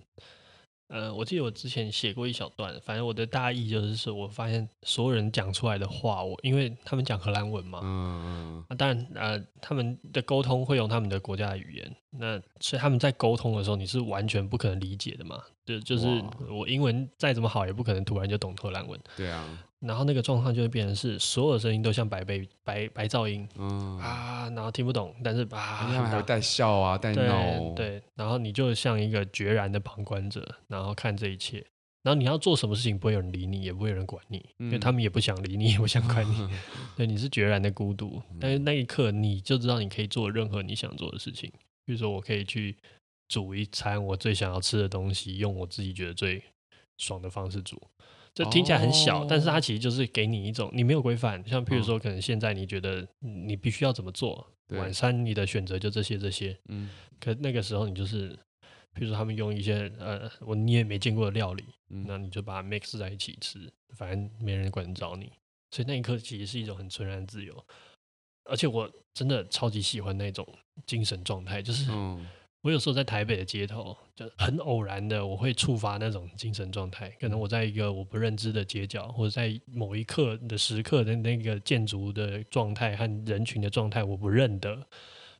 呃，我记得我之前写过一小段，反正我的大意就是说，我发现所有人讲出来的话，我因为他们讲荷兰文嘛，嗯嗯，啊，当然，呃，他们的沟通会用他们的国家的语言，那所以他们在沟通的时候，你是完全不可能理解的嘛，就就是我英文再怎么好，也不可能突然就懂荷兰文，对啊。然后那个状况就会变成是，所有声音都像白被白白噪音，嗯。啊，然后听不懂，但是啊，他们还会带笑啊，带闹，对，然后你就像一个决然的旁观者，然后看这一切，然后你要做什么事情，不会有人理你，也不会有人管你，嗯、因为他们也不想理你，也不想管你，对，你是决然的孤独，但是那一刻你就知道你可以做任何你想做的事情，比如说我可以去煮一餐我最想要吃的东西，用我自己觉得最爽的方式煮。这听起来很小，哦、但是它其实就是给你一种你没有规范，像譬如说，可能现在你觉得你必须要怎么做，嗯、晚餐你的选择就这些这些，嗯，可那个时候你就是，譬如说他们用一些呃我你也没见过的料理，嗯、那你就把它 mix 在一起吃，反正没人管着你，所以那一刻其实是一种很纯然的自由，而且我真的超级喜欢那种精神状态，就是。嗯我有时候在台北的街头，就很偶然的，我会触发那种精神状态。可能我在一个我不认知的街角，或者在某一刻的时刻的那个建筑的状态和人群的状态，我不认得。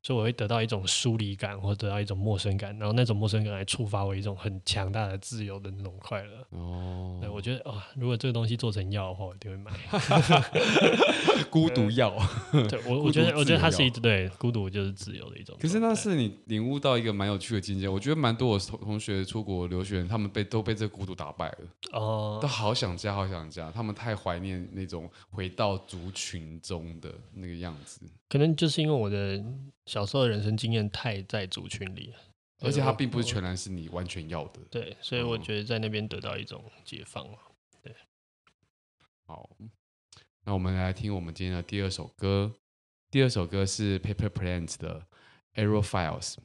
所以我会得到一种疏离感，或者得到一种陌生感，然后那种陌生感来触发我一种很强大的自由的那种快乐。哦，对，我觉得啊、哦，如果这个东西做成药的话，我一定会买。孤独药，对我，我觉得，我觉得它是一对孤独就是自由的一种。可是那是你领悟到一个蛮有趣的境界。我觉得蛮多我同同学出国留学，他们被都被这孤独打败了。哦，都好想家，好想家，他们太怀念那种回到族群中的那个样子。可能就是因为我的小时候的人生经验太在族群里了，而且它并不是全然是你完全要的。对，所以我觉得在那边得到一种解放。对，好，那我们来听我们今天的第二首歌。第二首歌是 Paper Planes 的 Aerophiles。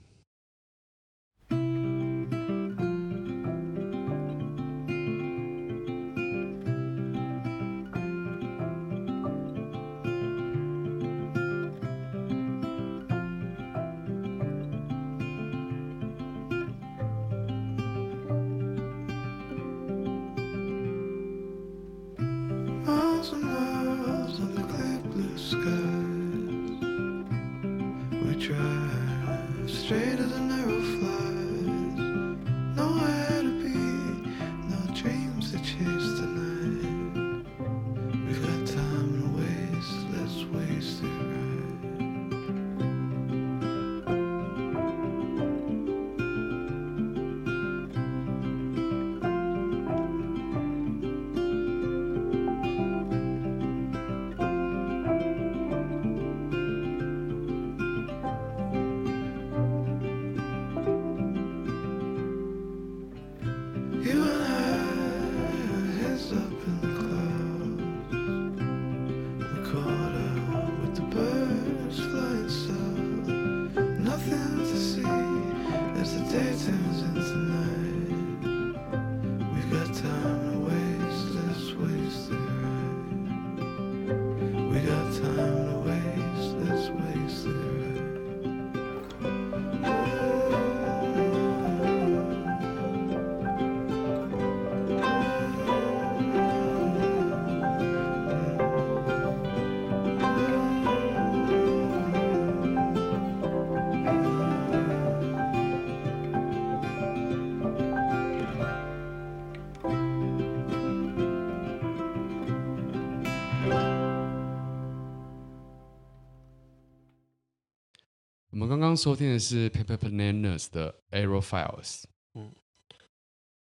收听的是 Paper Bananas 的 Arrow Files。嗯，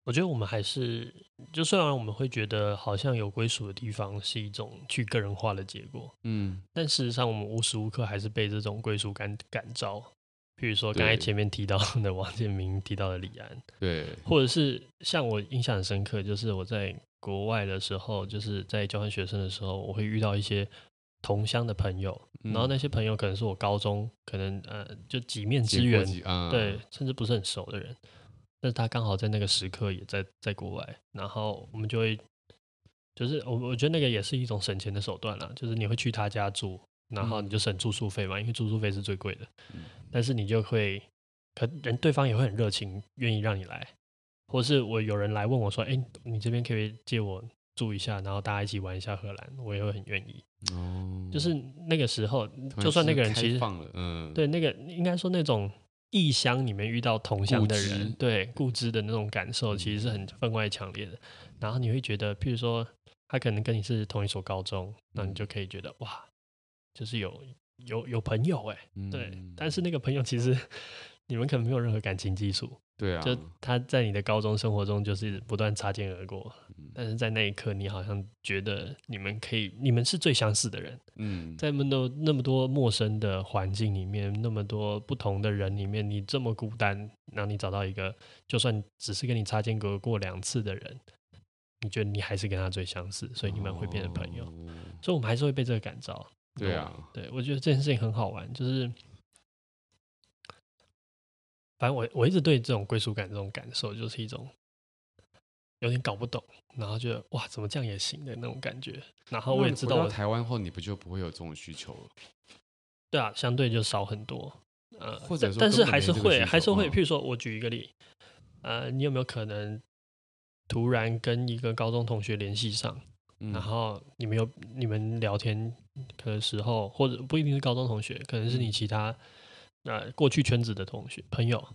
我觉得我们还是，就虽然我们会觉得好像有归属的地方是一种去个人化的结果，嗯，但事实上我们无时无刻还是被这种归属感感召。比如说刚才前面提到的 王建明提到的李安，对，或者是像我印象很深刻，就是我在国外的时候，就是在交换学生的时候，我会遇到一些。同乡的朋友，然后那些朋友可能是我高中可能呃就几面之缘，嗯、对，甚至不是很熟的人，但是他刚好在那个时刻也在在国外，然后我们就会就是我我觉得那个也是一种省钱的手段啦，就是你会去他家住，然后你就省住宿费嘛，因为住宿费是最贵的，但是你就会可人对方也会很热情，愿意让你来，或是我有人来问我说，哎，你这边可以借我住一下，然后大家一起玩一下荷兰，我也会很愿意。哦，就是那个时候，就算那个人其实，嗯，对，那个应该说那种异乡里面遇到同乡的人，对，固执的那种感受，其实是很分外强烈的。然后你会觉得，譬如说他可能跟你是同一所高中，那你就可以觉得哇，就是有有有朋友哎，对。但是那个朋友其实 你们可能没有任何感情基础。对啊，就他在你的高中生活中就是不断擦肩而过，但是在那一刻，你好像觉得你们可以，你们是最相似的人。嗯，在那么多那么多陌生的环境里面，那么多不同的人里面，你这么孤单，让你找到一个，就算只是跟你擦肩而过两次的人，你觉得你还是跟他最相似，所以你们会变成朋友。哦，所以我们还是会被这个感召。对啊，对，我觉得这件事情很好玩，就是。反正我我一直对这种归属感这种感受，就是一种有点搞不懂，然后觉得哇，怎么这样也行的那种感觉。然后我也知道，到台湾后你不就不会有这种需求了？对啊，相对就少很多。呃，或者说但是还是会还是会，譬如说我举一个例，呃，你有没有可能突然跟一个高中同学联系上，嗯、然后你们有你们聊天的时候，或者不一定是高中同学，可能是你其他。嗯呃，过去圈子的同学朋友，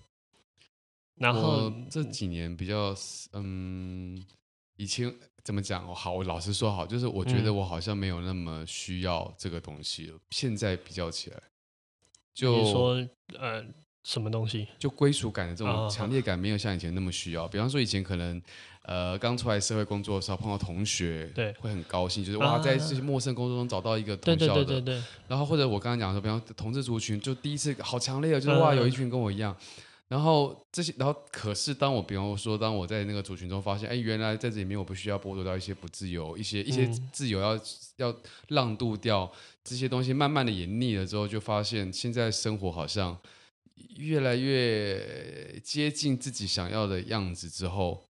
然后这几年比较，嗯，以前怎么讲？好，我老实说好，就是我觉得我好像没有那么需要这个东西了。嗯、现在比较起来，就说呃。什么东西？就归属感的这种强烈感，没有像以前那么需要。比方说，以前可能，呃，刚出来社会工作的时候碰到同学，对，会很高兴，就是哇，在这些陌生工作中找到一个同校的。对对对对。然后或者我刚刚讲说，比方同志族群，就第一次好强烈的，就是哇，有一群跟我一样。然后这些，然后可是当我比方说，当我在那个族群中发现，哎，原来在这里面我不需要剥夺到一些不自由，一些一些自由要、嗯、要让渡掉这些东西，慢慢的也腻了之后，就发现现在生活好像越来越接近自己想要的样子之后，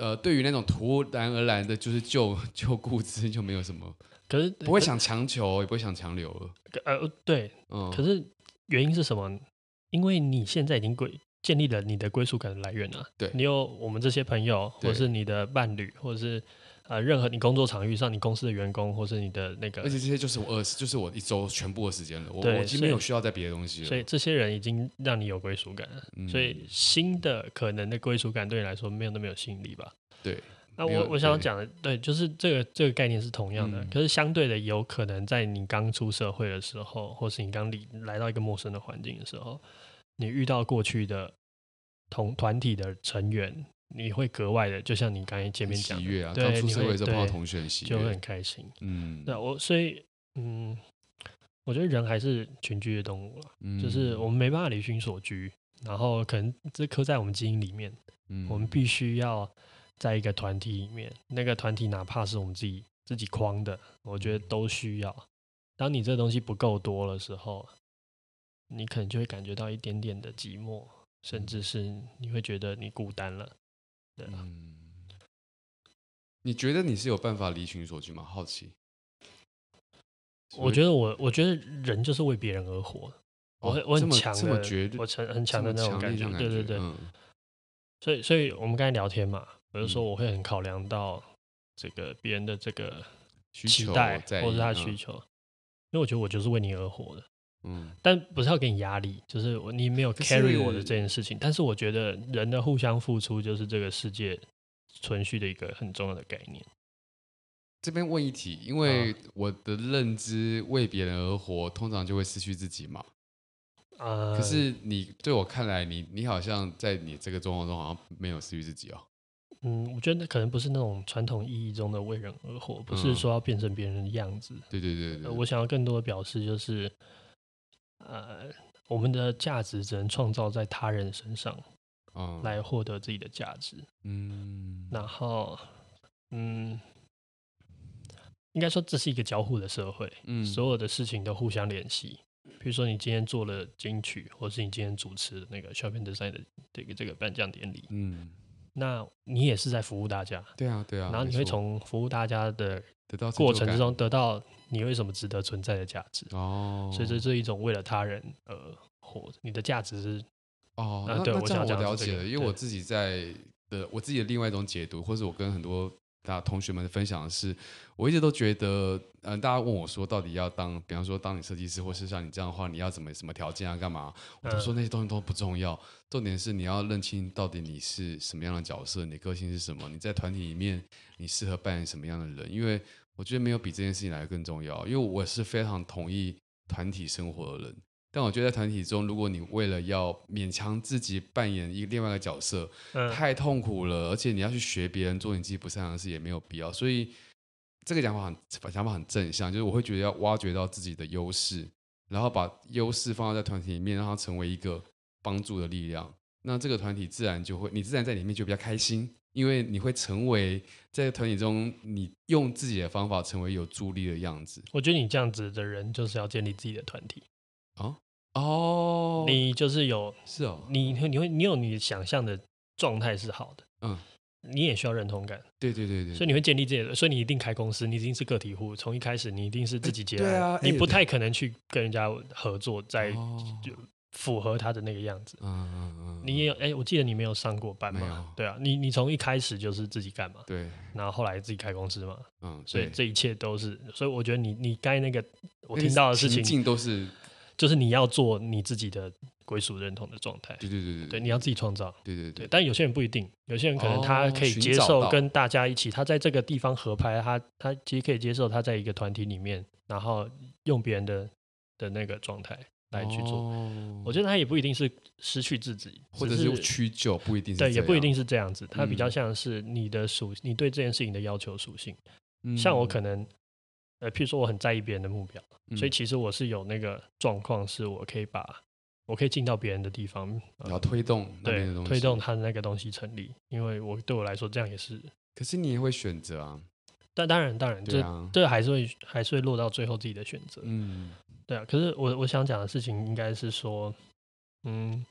呃，对于那种突然而然的，就是旧旧 故事就没有什么，可是不会想强求，也不会想强留了。呃，对，嗯，可是原因是什么？因为你现在已经归建立了你的归属感的来源了，对，你有我们这些朋友，或者是你的伴侣，或者是呃任何你工作场域上你公司的员工，或是你的那个，而且这些就是我二十，就是我一周全部的时间了，我我已经没有需要在别的东西了，所以这些人已经让你有归属感了，嗯，所以新的可能的归属感对你来说没有那么有吸引力吧？对，那我我想要讲的，对，就是这个这个概念是同样的，嗯，可是相对的，有可能在你刚出社会的时候，或是你刚离来到一个陌生的环境的时候。你遇到过去的同团体的成员，你会格外的，就像你刚才前面讲的，啊、对，刚出社会就碰到同学喜，就会很开心。嗯，那我所以，嗯，我觉得人还是群居的动物了，嗯，就是我们没办法离群所居，然后可能这刻在我们基因里面，嗯，我们必须要在一个团体里面，那个团体哪怕是我们自己自己框的，我觉得都需要。当你这东西不够多的时候。你可能就会感觉到一点点的寂寞，甚至是你会觉得你孤单了，对吧？嗯，你觉得你是有办法离群索居吗？好奇。我觉得我，我觉得人就是为别人而活。哦、我我很强的，我很很强的那种感觉。对对对。嗯、所以，所以我们刚才聊天嘛，我就说我会很考量到这个别人的这个期待或者他的需求，嗯、因为我觉得我就是为你而活的。嗯，但不是要给你压力，就是你没有 carry 我的这件事情。但是我觉得人的互相付出就是这个世界存续的一个很重要的概念。这边问一题，因为我的认知为别人而活，通常就会失去自己嘛。啊，可是你对我看来，你你好像在你这个状况中好像没有失去自己哦。嗯，我觉得可能不是那种传统意义中的为人而活，不是说要变成别人的样子。对对对对，我想要更多的表示就是。呃，我们的价值只能创造在他人身上，来获得自己的价值。嗯，然后，嗯，应该说这是一个交互的社会。嗯，所有的事情都互相联系。比如说，你今天做了金曲，或是你今天主持那个 Shopping Design 的这个这个颁奖典礼，嗯，那你也是在服务大家。对啊，对啊。然后你会从服务大家的过程之中得到。你为什么值得存在的价值？哦，所以这是一种为了他人而活。你的价值是哦，那对那这样我了解了，因为我自己在的我自己的另外一种解读，或是我跟很多大家同学们分享的是，我一直都觉得，嗯，大家问我说，到底要当，比方说当你设计师，或是像你这样的话，你要怎么什么条件啊，干嘛？我都说那些东西都不重要，重点是你要认清到底你是什么样的角色，你的个性是什么，你在团体里面你适合扮演什么样的人，因为。我觉得没有比这件事情来的更重要，因为我是非常同意团体生活的人。但我觉得在团体中，如果你为了要勉强自己扮演一个另外一个角色，嗯，太痛苦了，而且你要去学别人做你自己不擅长的事，也没有必要。所以这个讲法很想法很正向，就是我会觉得要挖掘到自己的优势，然后把优势放在团体里面，让它成为一个帮助的力量。那这个团体自然就会，你自然在里面就比较开心。因为你会成为在团体中，你用自己的方法成为有助力的样子。我觉得你这样子的人就是要建立自己的团体啊哦，你就是有是哦，你你会你有你想象的状态是好的，嗯，你也需要认同感，对对对对，所以你会建立这些，所以你一定开公司，你一定是个体户，从一开始你一定是自己接案，对啊，你不太可能去跟人家合作，在就。符合他的那个样子，嗯嗯嗯，你也有哎、欸，我记得你没有上过班嘛？对啊，你你从一开始就是自己干嘛？对，然后后来自己开公司嘛，嗯，所以这一切都是，所以我觉得你你该那个我听到的事情都是，就是你要做你自己的归属认同的状态，对对对对，对，你要自己创造，对对对，但有些人不一定，有些人可能他可以接受跟大家一起，他在这个地方合拍，他他其实可以接受他在一个团体里面，然后用别人的的那个状态。来去做，我觉得他也不一定是失去自己，或者是屈就，不一定是对，也不一定是这样子。他比较像是你的属，你对这件事情的要求属性。像我可能，呃，譬如说我很在意别人的目标，所以其实我是有那个状况，是我可以把我可以进到别人的地方，然后推动对，推动他的那个东西成立。因为我对我来说，这样也是。可是你也会选择啊？但当然，当然，这、啊、这还是会还是会落到最后自己的选择。嗯，对啊。可是我我想讲的事情应该是说，嗯，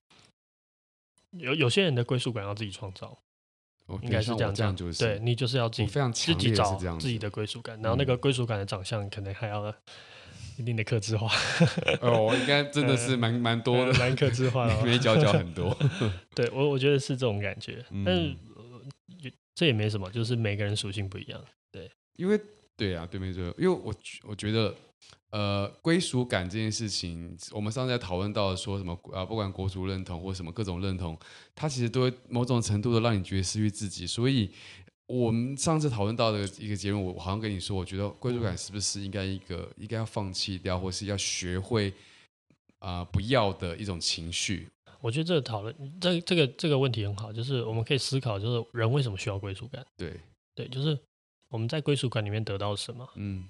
有有些人的归属感要自己创造。应该是这样，这样就是对你就是要自己非常自己找自己的归属感，然后那个归属感的长相可能还要一定的克制化。哦，我应该真的是蛮蛮多的，蛮克制化的，没角角很多。对我我觉得是这种感觉，但是这也没什么，就是每个人属性不一样。对，因为对啊，对没错，因为我我觉得。呃，归属感这件事情，我们上次在讨论到说什么啊？不管国族认同或什么各种认同，它其实都会某种程度的让你觉得失去自己。所以，我们上次讨论到的一个结论，我好像跟你说，我觉得归属感是不是应该一个应该要放弃掉，或是要学会啊、呃、不要的一种情绪？我觉得这个讨论，这这个这个问题很好，就是我们可以思考，就是人为什么需要归属感？对对，就是我们在归属感里面得到什么？嗯，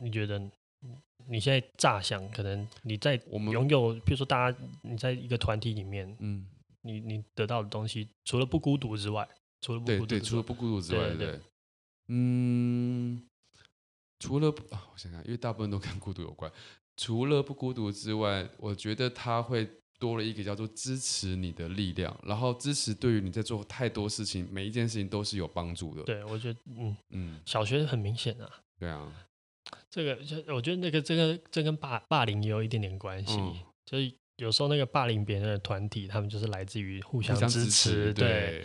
你觉得？你现在乍想，可能你在拥有，比如说大家你在一个团体里面，嗯，你你得到的东西，除了不孤独之外，除了不孤独，对对，除了不孤独之外，对，对，对，嗯，除了啊，我想想，因为大部分都跟孤独有关，除了不孤独之外，我觉得他会多了一个叫做支持你的力量，然后支持对于你在做太多事情，每一件事情都是有帮助的。对，我觉得，嗯嗯，小学很明显啊，对啊。这个就我觉得那个这个这跟霸霸凌也有一点点关系，嗯、就是有时候那个霸凌别人的团体，他们就是来自于互相支持，支持对。对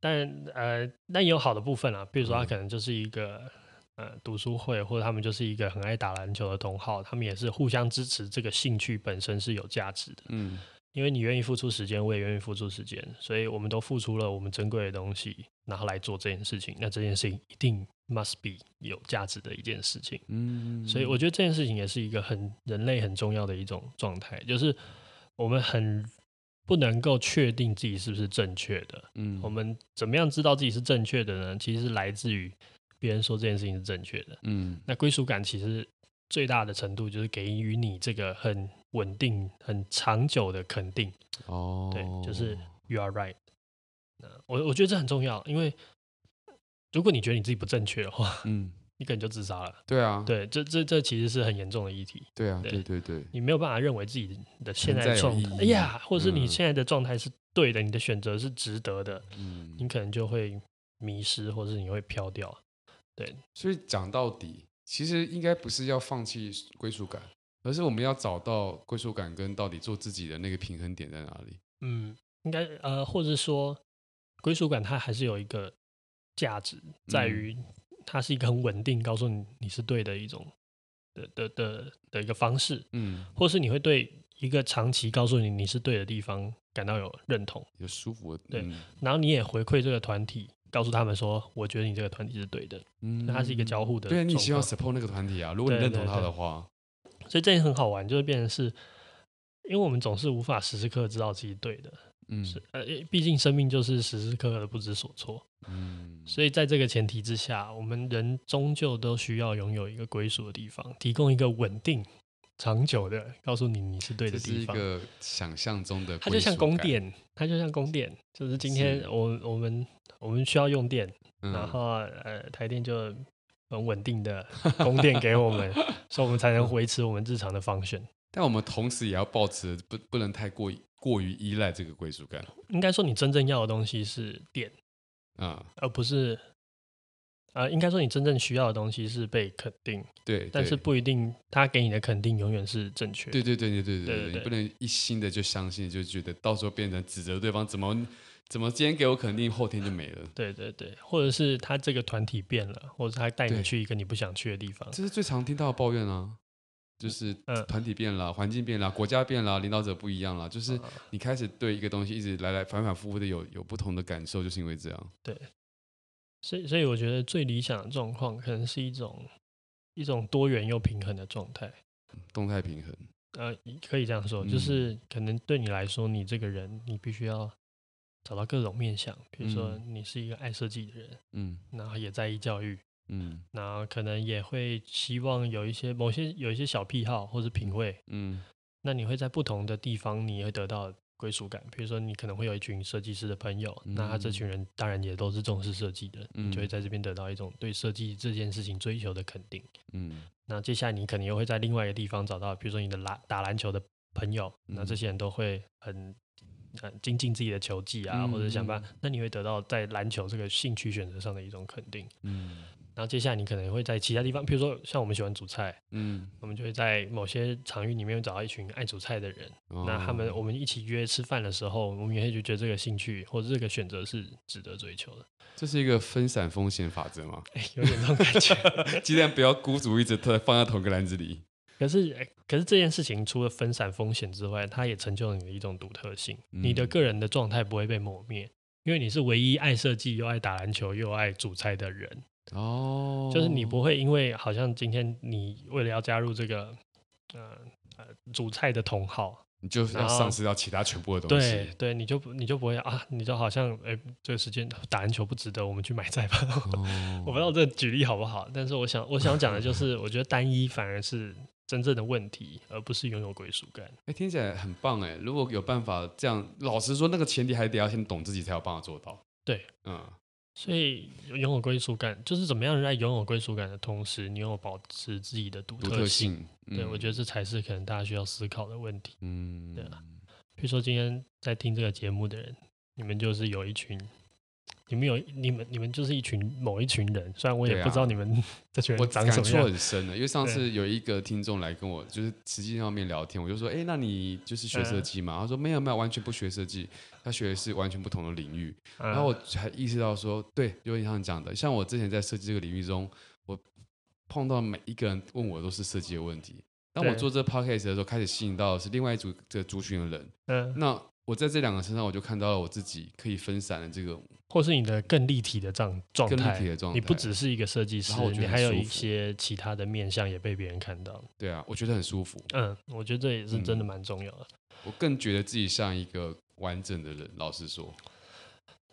但呃，但也有好的部分啊，比如说他可能就是一个、嗯、呃读书会，或者他们就是一个很爱打篮球的同好，他们也是互相支持，这个兴趣本身是有价值的。嗯，因为你愿意付出时间，我也愿意付出时间，所以我们都付出了我们珍贵的东西，然后来做这件事情。那这件事情一定。Must be 有价值的一件事情，嗯，所以我觉得这件事情也是一个很人类很重要的一种状态，就是我们很不能够确定自己是不是正确的，嗯，我们怎么样知道自己是正确的呢？其实是来自于别人说这件事情是正确的，嗯，那归属感其实最大的程度就是给予你这个很稳定、很长久的肯定，哦，对，就是 you are right，那我我觉得这很重要，因为。如果你觉得你自己不正确的话，嗯，你可能就自杀了。对啊，对，这这这其实是很严重的议题。对啊，对对对，你没有办法认为自己的现在状态，哎呀，或者是你现在的状态是对的，嗯、你的选择是值得的，嗯，你可能就会迷失，或者是你会飘掉。对，所以讲到底，其实应该不是要放弃归属感，而是我们要找到归属感跟到底做自己的那个平衡点在哪里。嗯，应该呃，或者说归属感它还是有一个。价值在于，它是一个很稳定，告诉你你是对的一种的的的的一个方式，嗯，或是你会对一个长期告诉你你是对的地方感到有认同、有舒服的，对，然后你也回馈这个团体，告诉他们说，我觉得你这个团体是对的，嗯，那它是一个交互的，对，你希望 support 那个团体啊，如果你认同他的话，对对对，所以这也很好玩，就是变成是，因为我们总是无法时时刻刻知道自己对的。嗯，是呃，毕竟生命就是时时刻刻的不知所措，嗯，所以在这个前提之下，我们人终究都需要拥有一个归属的地方，提供一个稳定、长久的，告诉你你是对的地方。这是一个想象中的，它就像供电，它就像供电，就是今天我我们我们需要用电，嗯、然后呃台电就很稳定的供电给我们，所以我们才能维持我们日常的 function。但我们同时也要保持不不能太过过于依赖这个归属感。应该说，你真正要的东西是电啊，而不是啊。应该说，你真正需要的东西是被肯定。对，但是不一定他给你的肯定永远是正确。对对对对对对对，你不能一心的就相信，就觉得到时候变成指责对方怎么怎么今天给我肯定，后天就没了。对对对，或者是他这个团体变了，或者他带你去一个你不想去的地方。这是最常听到的抱怨啊。就是团体变了，环境变了，国家变了，领导者不一样了。就是你开始对一个东西一直来来反反复复的有有不同的感受，就是因为这样。对，所以所以我觉得最理想的状况可能是一种一种多元又平衡的状态，动态平衡。呃，可以这样说，就是可能对你来说，你这个人你必须要找到各种面向，比如说你是一个爱设计的人，嗯，然后也在意教育。嗯，那可能也会希望有一些某些有一些小癖好或者品味，嗯，那你会在不同的地方，你会得到归属感。比如说，你可能会有一群设计师的朋友，嗯、那他这群人当然也都是重视设计的，嗯、你就会在这边得到一种对设计这件事情追求的肯定。嗯，那接下来你可能又会在另外一个地方找到，比如说你的篮打篮球的朋友，那这些人都会很。精进自己的球技啊，或者想办法，嗯、那你会得到在篮球这个兴趣选择上的一种肯定。嗯，然后接下来你可能会在其他地方，比如说像我们喜欢煮菜，嗯，我们就会在某些场域里面找到一群爱煮菜的人。哦、那他们我们一起约吃饭的时候，我们也会觉得这个兴趣或者这个选择是值得追求的。这是一个分散风险法则吗？欸、有点这种感觉，尽量不要孤注一掷，特放在同一个篮子里。可是，可是这件事情除了分散风险之外，它也成就了你的一种独特性。嗯、你的个人的状态不会被抹灭，因为你是唯一爱设计又爱打篮球又爱煮菜的人。哦，就是你不会因为好像今天你为了要加入这个，呃呃，主菜的同好，你就是要丧失掉其他全部的东西。对对，你就你就不会啊，你就好像哎，这个时间打篮球不值得，我们去买菜吧。哦、我不知道这举例好不好，但是我想我想讲的就是，我觉得单一反而是。真正的问题，而不是拥有归属感。哎、欸，听起来很棒哎！如果有办法这样，老实说，那个前提还得要先懂自己，才有办法做到。对，嗯，所以拥有归属感，就是怎么样在拥有归属感的同时，你拥有保持自己的独特性。独特性，嗯、对，我觉得这才是可能大家需要思考的问题。嗯，对啊。比如说今天在听这个节目的人，你们就是有一群。你们有你们你们就是一群某一群人，虽然我也不知道你们 这群人长什么样。我感触很深的，因为上次有一个听众来跟我就是实际上面聊天，我就说，哎、欸，那你就是学设计嘛？他说没有没有，完全不学设计，他学的是完全不同的领域。然后我才意识到说，对，有点像讲的，像我之前在设计这个领域中，我碰到每一个人问我都是设计的问题。当我做这个 podcast 的时候，开始吸引到的是另外一组这个族群的人。嗯，那。我在这两个身上，我就看到了我自己可以分散的这个，或是你的更立体的状更立体的状态。你不只是一个设计师，你还有一些其他的面向也被别人看到。对啊，我觉得很舒服。嗯，我觉得这也是真的蛮重要的。嗯，我更觉得自己像一个完整的人，老实说。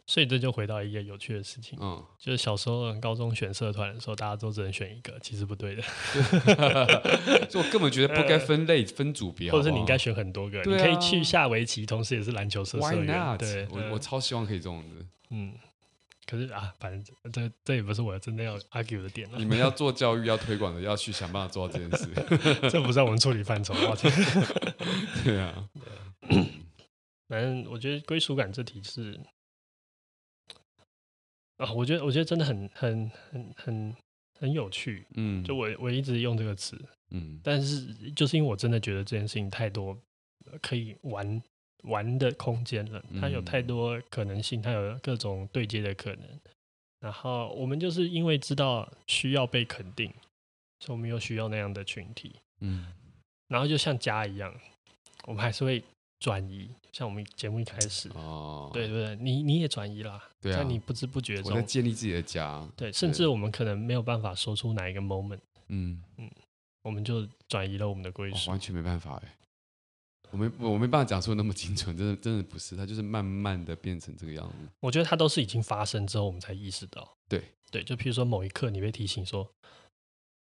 所以这就回到一个有趣的事情，嗯，就是小时候高中选社团的时候，大家都只能选一个，其实不对的。所以我根本觉得不该分类分组别，或者是你应该选很多个，你可以去下围棋，同时也是篮球社社员。对，我我超希望可以这种的。嗯，可是啊，反正这这也不是我真的要 argue 的点了。你们要做教育要推广的，要去想办法做到这件事。这不在我们处理范畴，抱歉。对啊，反正我觉得归属感这题是。啊，我觉得我觉得真的很很很很很有趣，嗯，就我我一直用这个词，嗯，但是就是因为我真的觉得这件事情太多可以玩玩的空间了，它有太多可能性，它有各种对接的可能，然后我们就是因为知道需要被肯定，所以我们又需要那样的群体，嗯，然后就像家一样，我们还是会。转移，像我们节目一开始，哦，对对对，你你也转移了，对啊，在你不知不觉中，我在建立自己的家，对，甚至我们可能没有办法说出哪一个 moment，嗯。嗯，我们就转移了我们的归属，完全没办法哎，我没我没办法讲出那么精准，真的真的不是，它就是慢慢的变成这个样子。我觉得它都是已经发生之后，我们才意识到，对。对，就譬如说某一刻你被提醒说，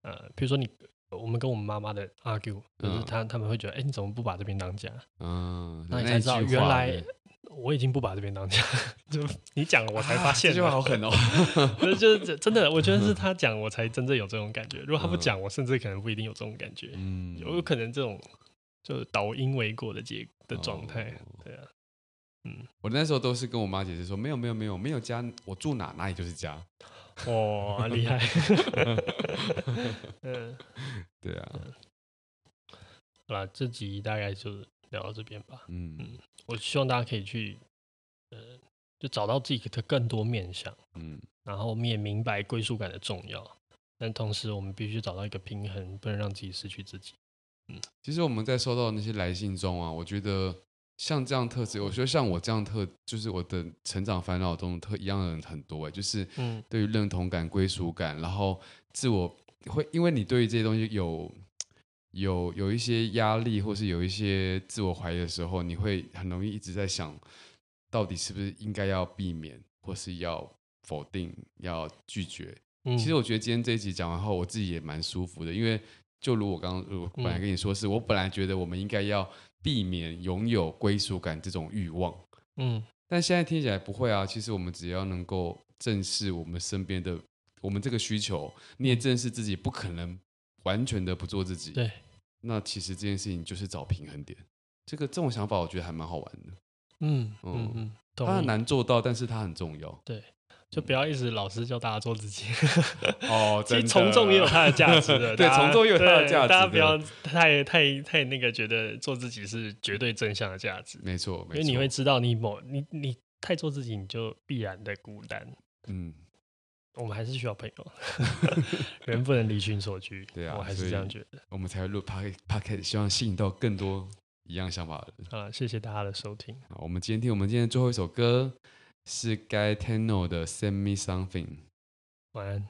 呃，譬如说你。我们跟我们妈妈的 argue，就是他他们会觉得，哎，你怎么不把这边当家？嗯，那你才知道原来我已经不把这边当家。就你讲了，我才发现。这句话好狠哦！就是真的，我觉得是他讲，我才真正有这种感觉。如果他不讲，我甚至可能不一定有这种感觉。嗯，有可能这种就是倒因为果的结的状态。对啊，嗯，我那时候都是跟我妈解释说，没有没有没有没有家，我住哪哪里就是家。哇，厉害！嗯，对啊。好了，这集大概就聊到这边吧。嗯嗯，我希望大家可以去，呃，就找到自己的更多面向。嗯，然后我们也明白归属感的重要，但同时我们必须找到一个平衡，不能让自己失去自己。嗯，其实我们在收到那些来信中啊，我觉得。像这样特质，我觉得像我这样特，就是我的成长烦恼中特一样的人很多哎，就是对于认同感、归属感，然后自我会，因为你对于这些东西有有有一些压力，或是有一些自我怀疑的时候，你会很容易一直在想，到底是不是应该要避免，或是要否定、要拒绝。其实我觉得今天这一集讲完后，我自己也蛮舒服的，因为就如我刚刚我本来跟你说是，是、嗯、我本来觉得我们应该要避免拥有归属感这种欲望，嗯，但现在听起来不会啊。其实我们只要能够正视我们身边的我们这个需求，你也正视自己不可能完全的不做自己，对。那其实这件事情就是找平衡点。这个这种想法，我觉得还蛮好玩的。嗯嗯嗯，它很难做到，但是它很重要。对，就不要一直老是叫大家做自己。哦，其实从众也有它的价值的。对，从众也有它的价值。大家不要太太太那个，觉得做自己是绝对正向的价值。没错，没错。因为你会知道，你某你你太做自己，你就必然的孤单。嗯。我们还是需要朋友，人不能离群所居。对啊，我还是这样觉得。我们才会录 Podcast，希望吸引到更多一样想法的人。啊，谢谢大家的收听。好，我们今天听我们今天最后一首歌是 Gaetano 的《Send Me Something》。晚安。